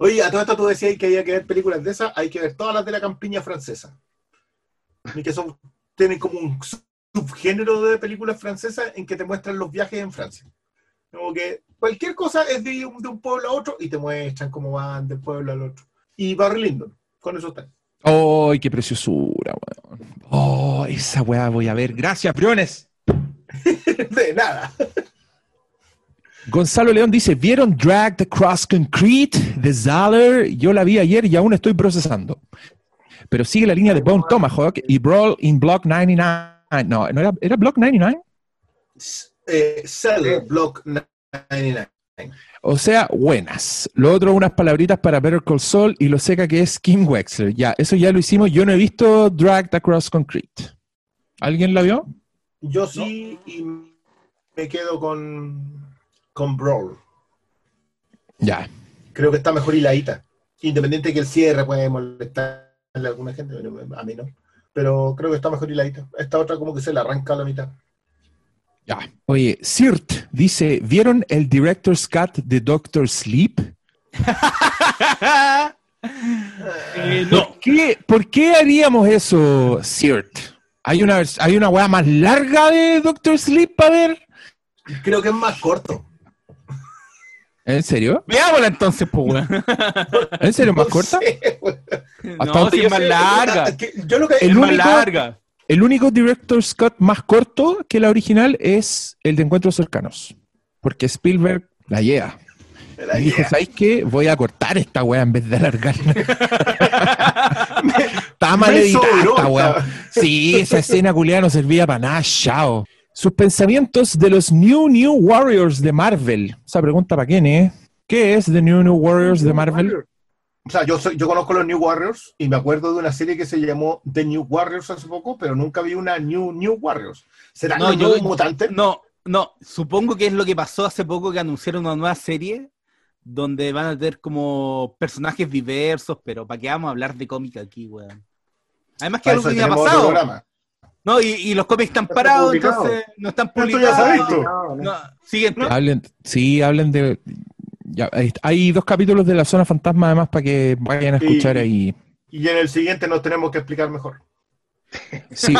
Oye, a todo esto tú decías que había que ver películas de esas, hay que ver todas las de la campiña francesa. Y que son, tienen como un subgénero de películas francesas en que te muestran los viajes en Francia. Como que cualquier cosa es de un, de un pueblo a otro y te muestran cómo van del pueblo al otro. Y Barry Lyndon, con eso está. ¡Ay, qué preciosura, weón! ¡Oh, esa weá voy a ver! ¡Gracias, Briones! [LAUGHS] de nada. Gonzalo León dice, ¿vieron Drag the Cross Concrete de Zaller? Yo la vi ayer y aún estoy procesando. Pero sigue la línea de Bone Tomahawk y Brawl in Block 99. No, ¿no era, era Block 99? Eh, Block 99. O sea, buenas. Lo otro, unas palabritas para Better Call Saul y lo seca que es Kim Wexler. Ya, eso ya lo hicimos. Yo no he visto Drag the Cross Concrete. ¿Alguien la vio? Yo sí y me quedo con con Brawl. Ya. Creo que está mejor hiladita. Independiente de que el cierre puede molestarle a alguna gente, a mí no. Pero creo que está mejor hiladita. Esta otra como que se la arranca a la mitad. Ya. Oye, Sirt dice, ¿vieron el Director's Cut de Doctor Sleep? Eh, ¿Por, qué, ¿Por qué haríamos eso, Sirt? ¿Hay una, ¿Hay una weá más larga de Doctor Sleep para ver? Creo que es más corto. ¿En serio? Veámosla entonces, pues, weón. ¿En serio más corta? no, sí, es más larga. Yo lo que el único, más larga. El único Director's Cut más corto que la original es el de Encuentros Cercanos. Porque Spielberg la lleva. y dijo, ¿sabes qué? Voy a cortar esta weá en vez de alargarla. [LAUGHS] Está mal editada esta weá. Sí, esa escena culiada no servía para nada, chao. Sus pensamientos de los New New Warriors de Marvel. Esa pregunta para quién, ¿eh? ¿Qué es The New New Warriors de Marvel? O sea, yo, soy, yo conozco los New Warriors y me acuerdo de una serie que se llamó The New Warriors hace poco, pero nunca vi una New New Warriors. ¿Será no, yo, mutante? No, no, supongo que es lo que pasó hace poco que anunciaron una nueva serie donde van a tener como personajes diversos, pero ¿para qué vamos a hablar de cómic aquí, weón? Además que algo que ha pasado. No, y, los cómics están parados, entonces no están publicados. No, siguiente. Hablen, sí, hablen de hay dos capítulos de la zona fantasma además para que vayan a escuchar ahí. Y en el siguiente nos tenemos que explicar mejor. Sí.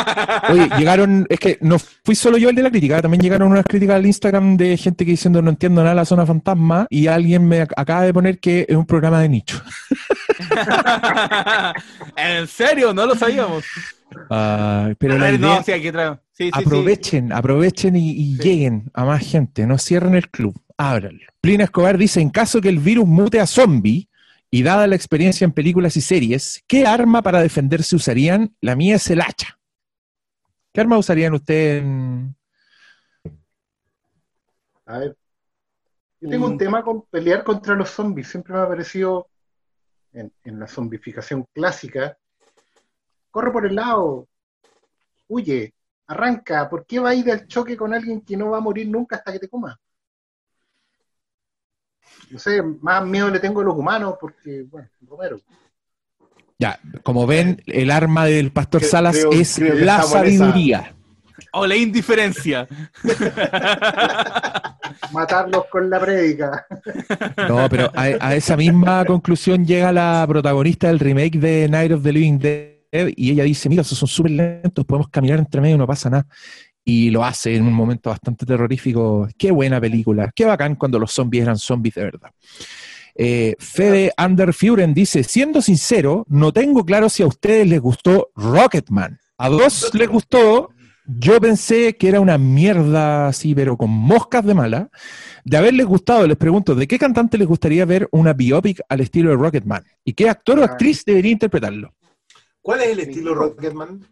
Oye, llegaron, es que no fui solo yo el de la crítica, también llegaron unas críticas al Instagram de gente que diciendo no entiendo nada de la zona fantasma y alguien me acaba de poner que es un programa de nicho. [LAUGHS] ¿En serio? No lo sabíamos. Ah, pero la aprovechen, aprovechen y, lleguen a más gente, no cierren el club, ábranlo. Plina Escobar dice, en caso que el virus mute a zombie, y dada la experiencia en películas y series, ¿qué arma para defenderse usarían? La mía es el hacha. ¿Qué arma usarían ustedes en... A ver, yo tengo un tema con pelear contra los zombies. Siempre me ha parecido, en, en la zombificación clásica, corre por el lado, huye, arranca. ¿Por qué va a ir al choque con alguien que no va a morir nunca hasta que te coma? No sé, más miedo le tengo a los humanos porque, bueno, Romero. Ya, como ven, el arma del pastor Salas es la sabiduría. O la indiferencia. [LAUGHS] Matarlos con la prédica. No, pero a, esa misma conclusión llega la protagonista del remake de Night of the Living Dead y ella dice, mira, esos son súper lentos, podemos caminar entre medio y no pasa nada y lo hace en un momento bastante terrorífico. Qué buena película, qué bacán cuando los zombies eran zombies de verdad. Eh, Fede Underfuren dice, siendo sincero, no tengo claro si a ustedes les gustó Rocketman. A dos les gustó, yo pensé que era una mierda así, pero con moscas de mala. De haberles gustado, les pregunto, ¿de qué cantante les gustaría ver una biopic al estilo de Rocketman? ¿Y qué actor o actriz debería interpretarlo? ¿Cuál es el estilo Rocketman?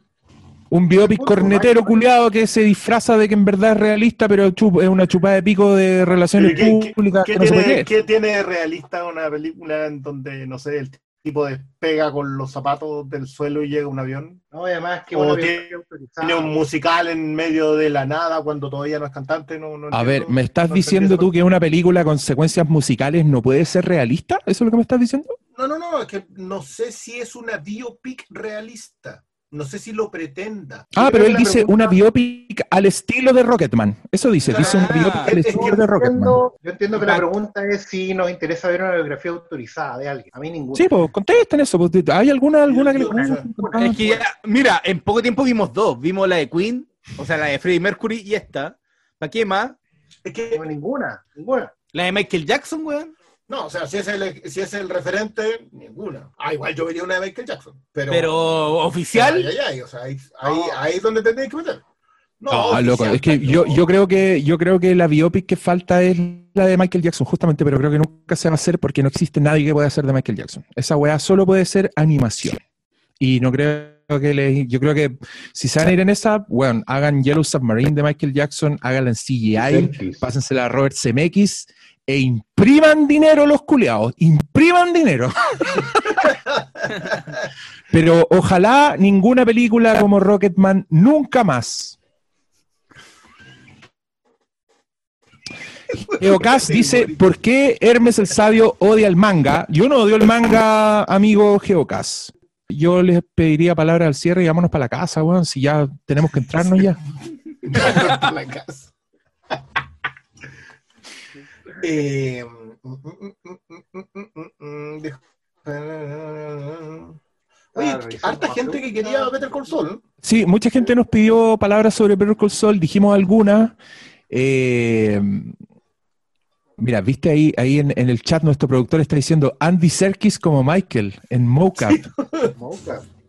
Un biopic cornetero culiado que se disfraza de que en verdad es realista, pero es una chupada de pico de relaciones públicas. ¿qué, tiene, ¿Qué tiene realista una película en donde, no sé, el tipo despega con los zapatos del suelo y llega un avión? No, además que tiene, un musical en medio de la nada cuando todavía no es cantante. No, A ver, ¿me estás diciendo tú que una película con secuencias musicales no puede ser realista? ¿Eso es lo que me estás diciendo? No, no, no, es que no sé si es una biopic realista. No sé si lo pretenda. Ah, pero él dice una biopic al estilo de Rocketman. Eso dice, dice una biopic al estilo de Rocketman. Yo entiendo que la pregunta es si nos interesa ver una biografía autorizada de alguien. A mí ninguna. Sí, pues contesten eso. Pues, ¿Hay alguna, alguna que le Es que mira, en poco tiempo vimos dos. Vimos la de Queen, o sea, la de Freddie Mercury y esta. ¿Para qué más? Es que ninguna, ninguna. La de Michael Jackson, weón. No, o sea, si es el, si es el referente, ninguna. Ah, igual yo vería una de Michael Jackson. Pero, pero oficial. Ahí, o sea, ahí, ahí, es donde tendréis que meter. No, loco, es que yo, yo creo que yo creo que la biopic que falta es la de Michael Jackson, justamente, pero creo que nunca se va a hacer porque no existe nadie que pueda hacer de Michael Jackson. Esa weá solo puede ser animación. Y no creo que yo creo que si se van a ir en esa, bueno, hagan Yellow Submarine de Michael Jackson, háganla en CGI, pásensela a Robert Zemeckis e impriman dinero los culiados, impriman dinero. [LAUGHS] Pero ojalá ninguna película como Rocketman nunca más. Geocast dice, ¿por qué Hermes el Sabio odia el manga? Yo no odio el manga, amigo Geocast. Yo les pediría palabras al cierre y vámonos para la casa, weón, si ya tenemos que entrarnos ya. la [LAUGHS] casa. Eh, Oye, harta gente que quería Better Call Saul. Sí, mucha gente nos pidió palabras sobre Better Call Saul, dijimos algunas. Eh, mira, viste ahí, ahí en, el chat nuestro productor está diciendo Andy Serkis como Michael en Mocap.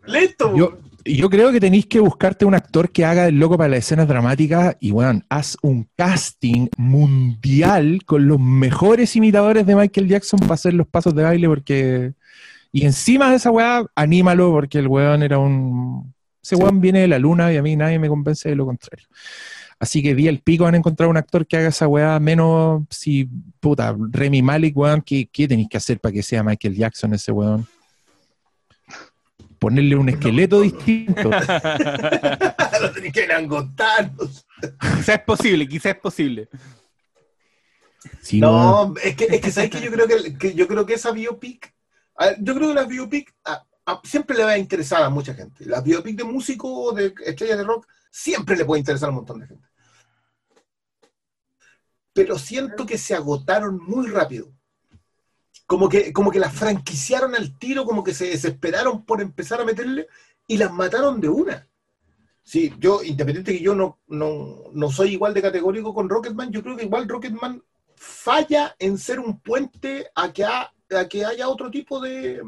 Listo. Yo, yo creo que tenéis que buscarte un actor que haga el loco para las escenas dramáticas y, bueno, haz un casting mundial con los mejores imitadores de Michael Jackson para hacer los pasos de baile porque... Y encima de esa weá, anímalo porque el weón era un... Ese weón viene de la luna y a mí nadie me convence de lo contrario. Así que vi el pico, han encontrado un actor que haga esa weá menos, si puta, Remy Malik, weón, ¿qué, qué tenéis que hacer para que sea Michael Jackson ese weón? Ponerle un esqueleto distinto. [LAUGHS] Lo tenéis que enangotar. quizás es posible, quizás es posible. no, es que, es que sabes que yo creo que, yo creo que esa biopic, yo creo que la biopic siempre le va a interesar a mucha gente. La biopic de músico de estrellas de rock siempre le puede interesar a un montón de gente. Pero siento que se agotaron muy rápido. Como que, como que las franquiciaron al tiro, como que se desesperaron por empezar a meterle y las mataron de una. Sí, yo, independiente que yo no, no, soy igual de categórico con Rocketman, yo creo que igual Rocketman falla en ser un puente a que, a que haya otro tipo de,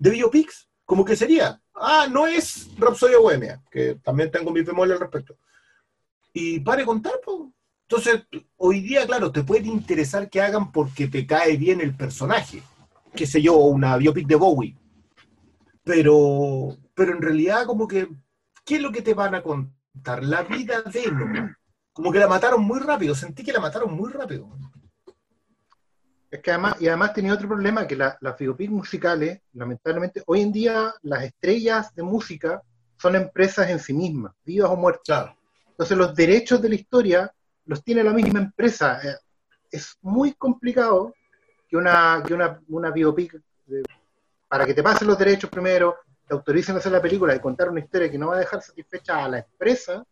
de biopics, como que sería, ah, no es Rhapsody Bohemia, que también tengo mi bemoles al respecto. Y pare contar, pues. Entonces, hoy día, claro, te puede interesar que hagan porque te cae bien el personaje, qué sé yo, una biopic de Bowie. Pero, pero en realidad, como que, ¿qué es lo que te van a contar? La vida de no. Como que la mataron muy rápido, sentí que la mataron muy rápido. Es que además, y además tenía otro problema, que las biopics musicales, lamentablemente, hoy en día las estrellas de música son empresas en sí mismas, vivas o muertas. Entonces los derechos de la historia los tiene la misma empresa. Eh, es muy complicado que una, que una, una biopic, para que te pasen los derechos primero, te autoricen a hacer la película y contar una historia que no va a dejar satisfecha a la empresa.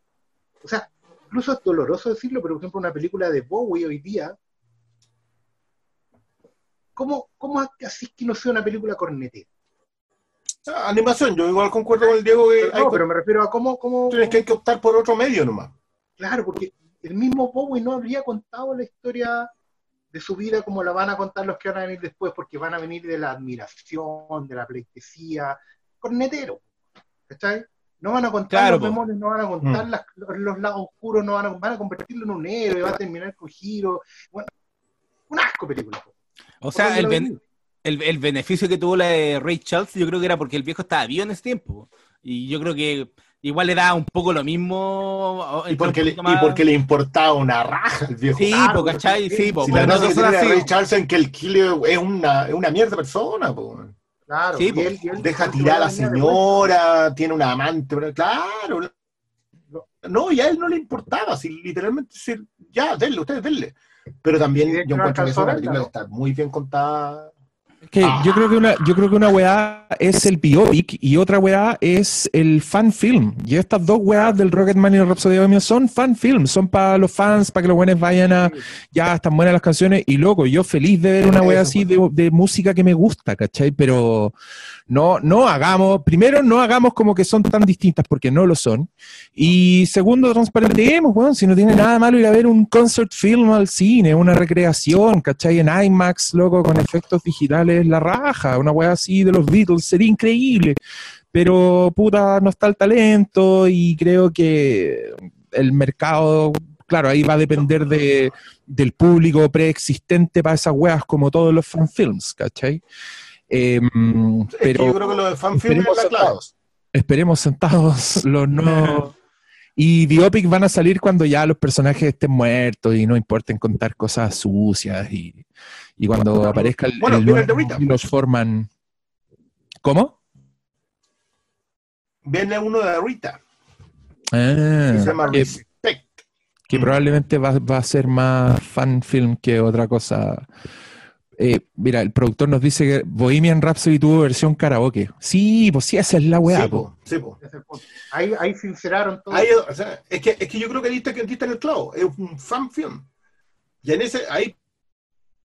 O sea, incluso es doloroso decirlo, pero por ejemplo una película de Bowie hoy día ¿cómo, cómo así que no sea una película cornetera? Ah, animación, yo igual concuerdo con el Diego que. No, pero me refiero a cómo, cómo. Tienes que hay que optar por otro medio nomás. Claro, porque el mismo Bowie no habría contado la historia de su vida como la van a contar los que van a venir después, porque van a venir de la admiración, de la pleitesía, cornetero. ¿Cachai? No van a contar los demonios, no van a contar mm. los, lados oscuros, no van a, van a convertirlo en un héroe, va a terminar con giro. Bueno, un asco película. O sea, el, el, beneficio que tuvo la de Ray Charles, yo creo que era porque el viejo estaba vivo en ese tiempo. Y yo creo que igual le da un poco lo mismo. Y porque, le, y porque le importaba una raja el viejo. Sí, ¿cachai? Sí, po, si la no que Ray Charles en que el killer es una, es una mierda persona, po. Claro, sí, él, deja tirar a la señora, tiene una amante, claro. No, y a él no le importaba, si literalmente ya, denle, ustedes denle. Pero también yo encuentro que esa película está muy bien contada que yo creo que una, yo creo que una weá es el biopic y otra weá es el fan film. Y estas dos weás del Rocketman y el Rhapsody Bohemia son fan film, son para los fans, para que los buenos vayan a, ya están buenas las canciones. Y loco, yo feliz de ver una weá así de, música que me gusta, ¿cachai? Pero no, no hagamos, primero, no hagamos como que son tan distintas porque no lo son. Y segundo, transparentemos, bueno, si no tiene nada malo ir a ver un concert film al cine, una recreación, ¿cachai? En IMAX, loco, con efectos digitales, la raja, una wea así de los Beatles, sería increíble. Pero puta, no está el talento y creo que el mercado claro, ahí va a depender de, del público preexistente para esas weas como todos los fanfilms, ¿cachai? Em, pero yo creo que lo de fanfilm es la clave. Esperemos sentados los no. [LAUGHS] Y biopic van a salir cuando ya los personajes estén muertos y no importen contar cosas sucias y, y cuando aparezca el, bueno, el, los forman. ¿Cómo? Viene uno de Rita. Ah, se llama que, Respect. Que probablemente va, va, a ser más fan film que otra cosa eh, mira, el productor nos dice que Bohemian Rhapsody tuvo versión karaoke. Sí, pues sí, esa es la weá. Sí, Ahí, ahí sinceraron todo. es, que, es que yo creo que diste, que diste en el clavo. Es un fan film. Y en ese, ahí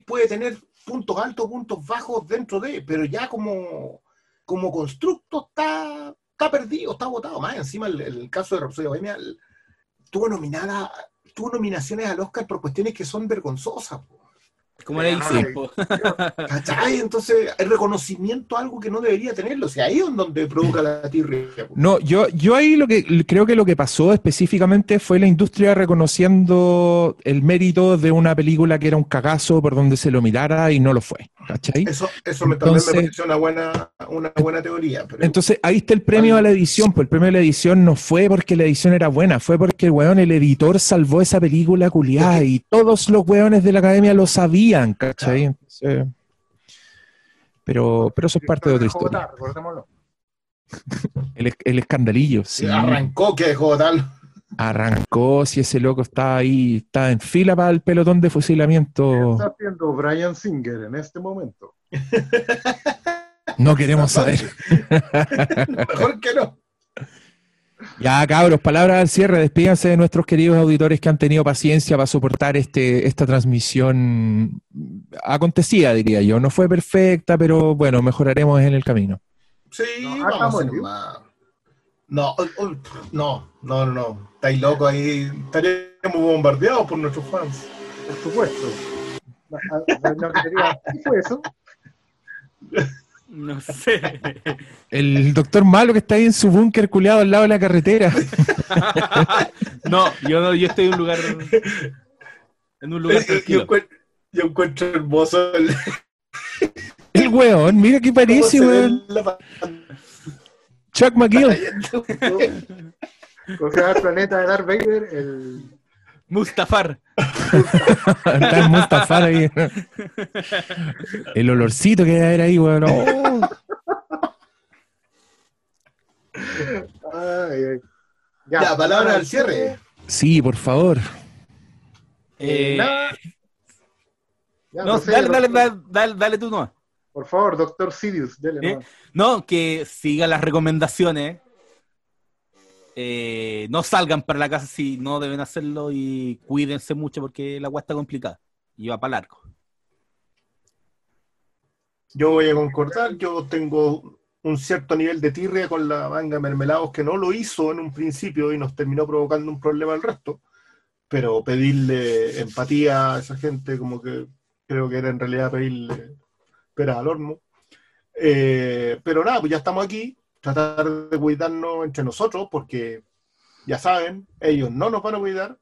puede tener puntos altos, puntos bajos dentro de, pero ya como, como constructo está, está perdido, está votado. Más encima el, caso de Rhapsody Bohemia tuvo nominada, tuvo nominaciones al Oscar por cuestiones que son vergonzosas. Como le dicen. ¿Cachai? Entonces, el reconocimiento algo que no debería tenerlo. O sea, ahí es donde provoca la tirria. No, yo, yo ahí lo que creo que lo que pasó específicamente fue la industria reconociendo el mérito de una película que era un cagazo por donde se lo mirara y no lo fue. ¿Cachai? Eso, eso me, también me pareció una buena, una buena teoría. Entonces, ahí está el premio a la edición. Pues el premio a la edición no fue porque la edición era buena, fue porque el weón, el editor, salvó esa película culiada y todos los weones de la academia lo sabían, ¿cachai? pero, pero eso es parte de otra historia. [LAUGHS] El, el escandalillo, sí. Arrancó que dejó tal. Arrancó, si ese loco está ahí, está en fila para el pelotón de fusilamiento. ¿Qué está haciendo Brian Singer en este momento? No queremos saber. [LAUGHS] Mejor que no. Ya, cabros, palabras al cierre. Despídanse de nuestros queridos auditores que han tenido paciencia para soportar este, esta transmisión acontecida, diría yo. No fue perfecta, pero bueno, mejoraremos en el camino. Sí, no, vamos no, no, no, no, Estáis locos ahí. Estaríamos bombardeados por nuestros fans. Por supuesto. ¿Qué fue eso? No sé. El doctor malo que está ahí en su búnker culeado al lado de la carretera. [LAUGHS] no, yo no, yo estoy en un lugar. En un lugar tranquilo. Yo, encuentro, hermoso el. El weón, mira qué parece, weón. Chuck McGill. ¿Cómo se llama el planeta de Darth Vader? El... Mustafar. Está el Mustafar ahí. El olorcito que haber ahí, weón. Ya, palabra al cierre. Sí, por favor. Eh, no, dale, dale, dale, dale, dale tú no. Por favor, doctor Sirius, dele ¿Eh? No, que siga las recomendaciones. Eh, no salgan para la casa si no deben hacerlo y cuídense mucho porque la agua está complicada y va para largo. Yo voy a concordar, yo tengo un cierto nivel de tirria con la manga mermelados que no lo hizo en un principio y nos terminó provocando un problema al resto. Pero pedirle empatía a esa gente, como que creo que era en realidad pedirle al horno. Eh, pero nada, pues ya estamos aquí, tratar de cuidarnos entre nosotros, porque ya saben, ellos no nos van a cuidar.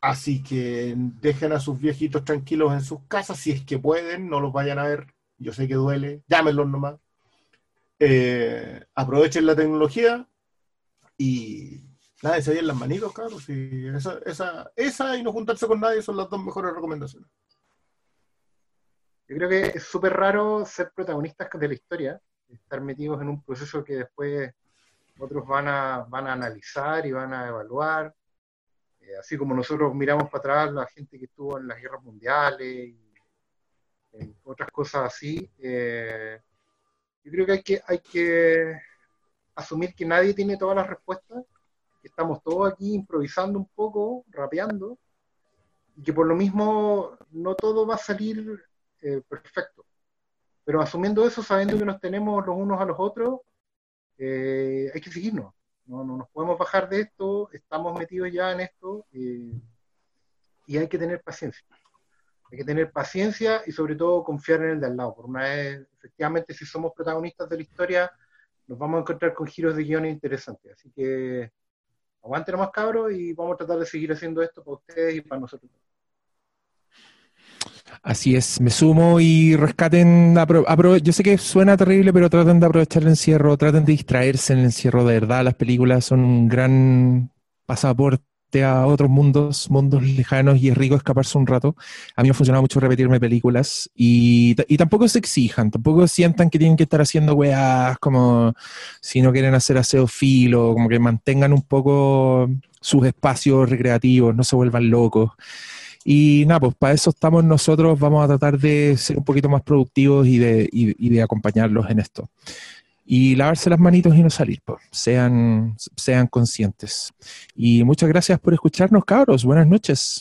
Así que dejen a sus viejitos tranquilos en sus casas, si es que pueden, no los vayan a ver. Yo sé que duele, llámenlos nomás. Eh, aprovechen la tecnología y nada, se bien las manitos, claro. esa, esa, esa y no juntarse con nadie son las dos mejores recomendaciones. Yo creo que es súper raro ser protagonistas de la historia, estar metidos en un proceso que después otros van a, van a analizar y van a evaluar. Eh, así como nosotros miramos para atrás la gente que estuvo en las guerras mundiales y otras cosas así, eh, yo creo que hay, que hay que asumir que nadie tiene todas las respuestas, que estamos todos aquí improvisando un poco, rapeando, y que por lo mismo no todo va a salir eh, perfecto. Pero asumiendo eso, sabiendo que nos tenemos los unos a los otros, eh, hay que seguirnos. No, no, nos podemos bajar de esto, estamos metidos ya en esto y hay que tener paciencia. Hay que tener paciencia y sobre todo confiar en el de al lado. Por una vez, efectivamente, si somos protagonistas de la historia, nos vamos a encontrar con giros de guiones interesantes. Así que aguanten más cabros y vamos a tratar de seguir haciendo esto para ustedes y para nosotros. Así es, me sumo y rescaten, yo sé que suena terrible, pero traten de aprovechar el encierro, traten de distraerse en el encierro, de verdad, las películas son un gran pasaporte a otros mundos, mundos lejanos y es rico escaparse un rato. A mí me funciona mucho repetirme películas y, y, tampoco se exijan, tampoco sientan que tienen que estar haciendo weas como si no quieren hacer aseo filo, como que mantengan un poco sus espacios recreativos, no se vuelvan locos. Y nada, pues para eso estamos nosotros, vamos a tratar de ser un poquito más productivos y de, y, de acompañarlos en esto. Y lavarse las manitos y no salir, pues. sean, sean conscientes. Y muchas gracias por escucharnos, cabros. Buenas noches.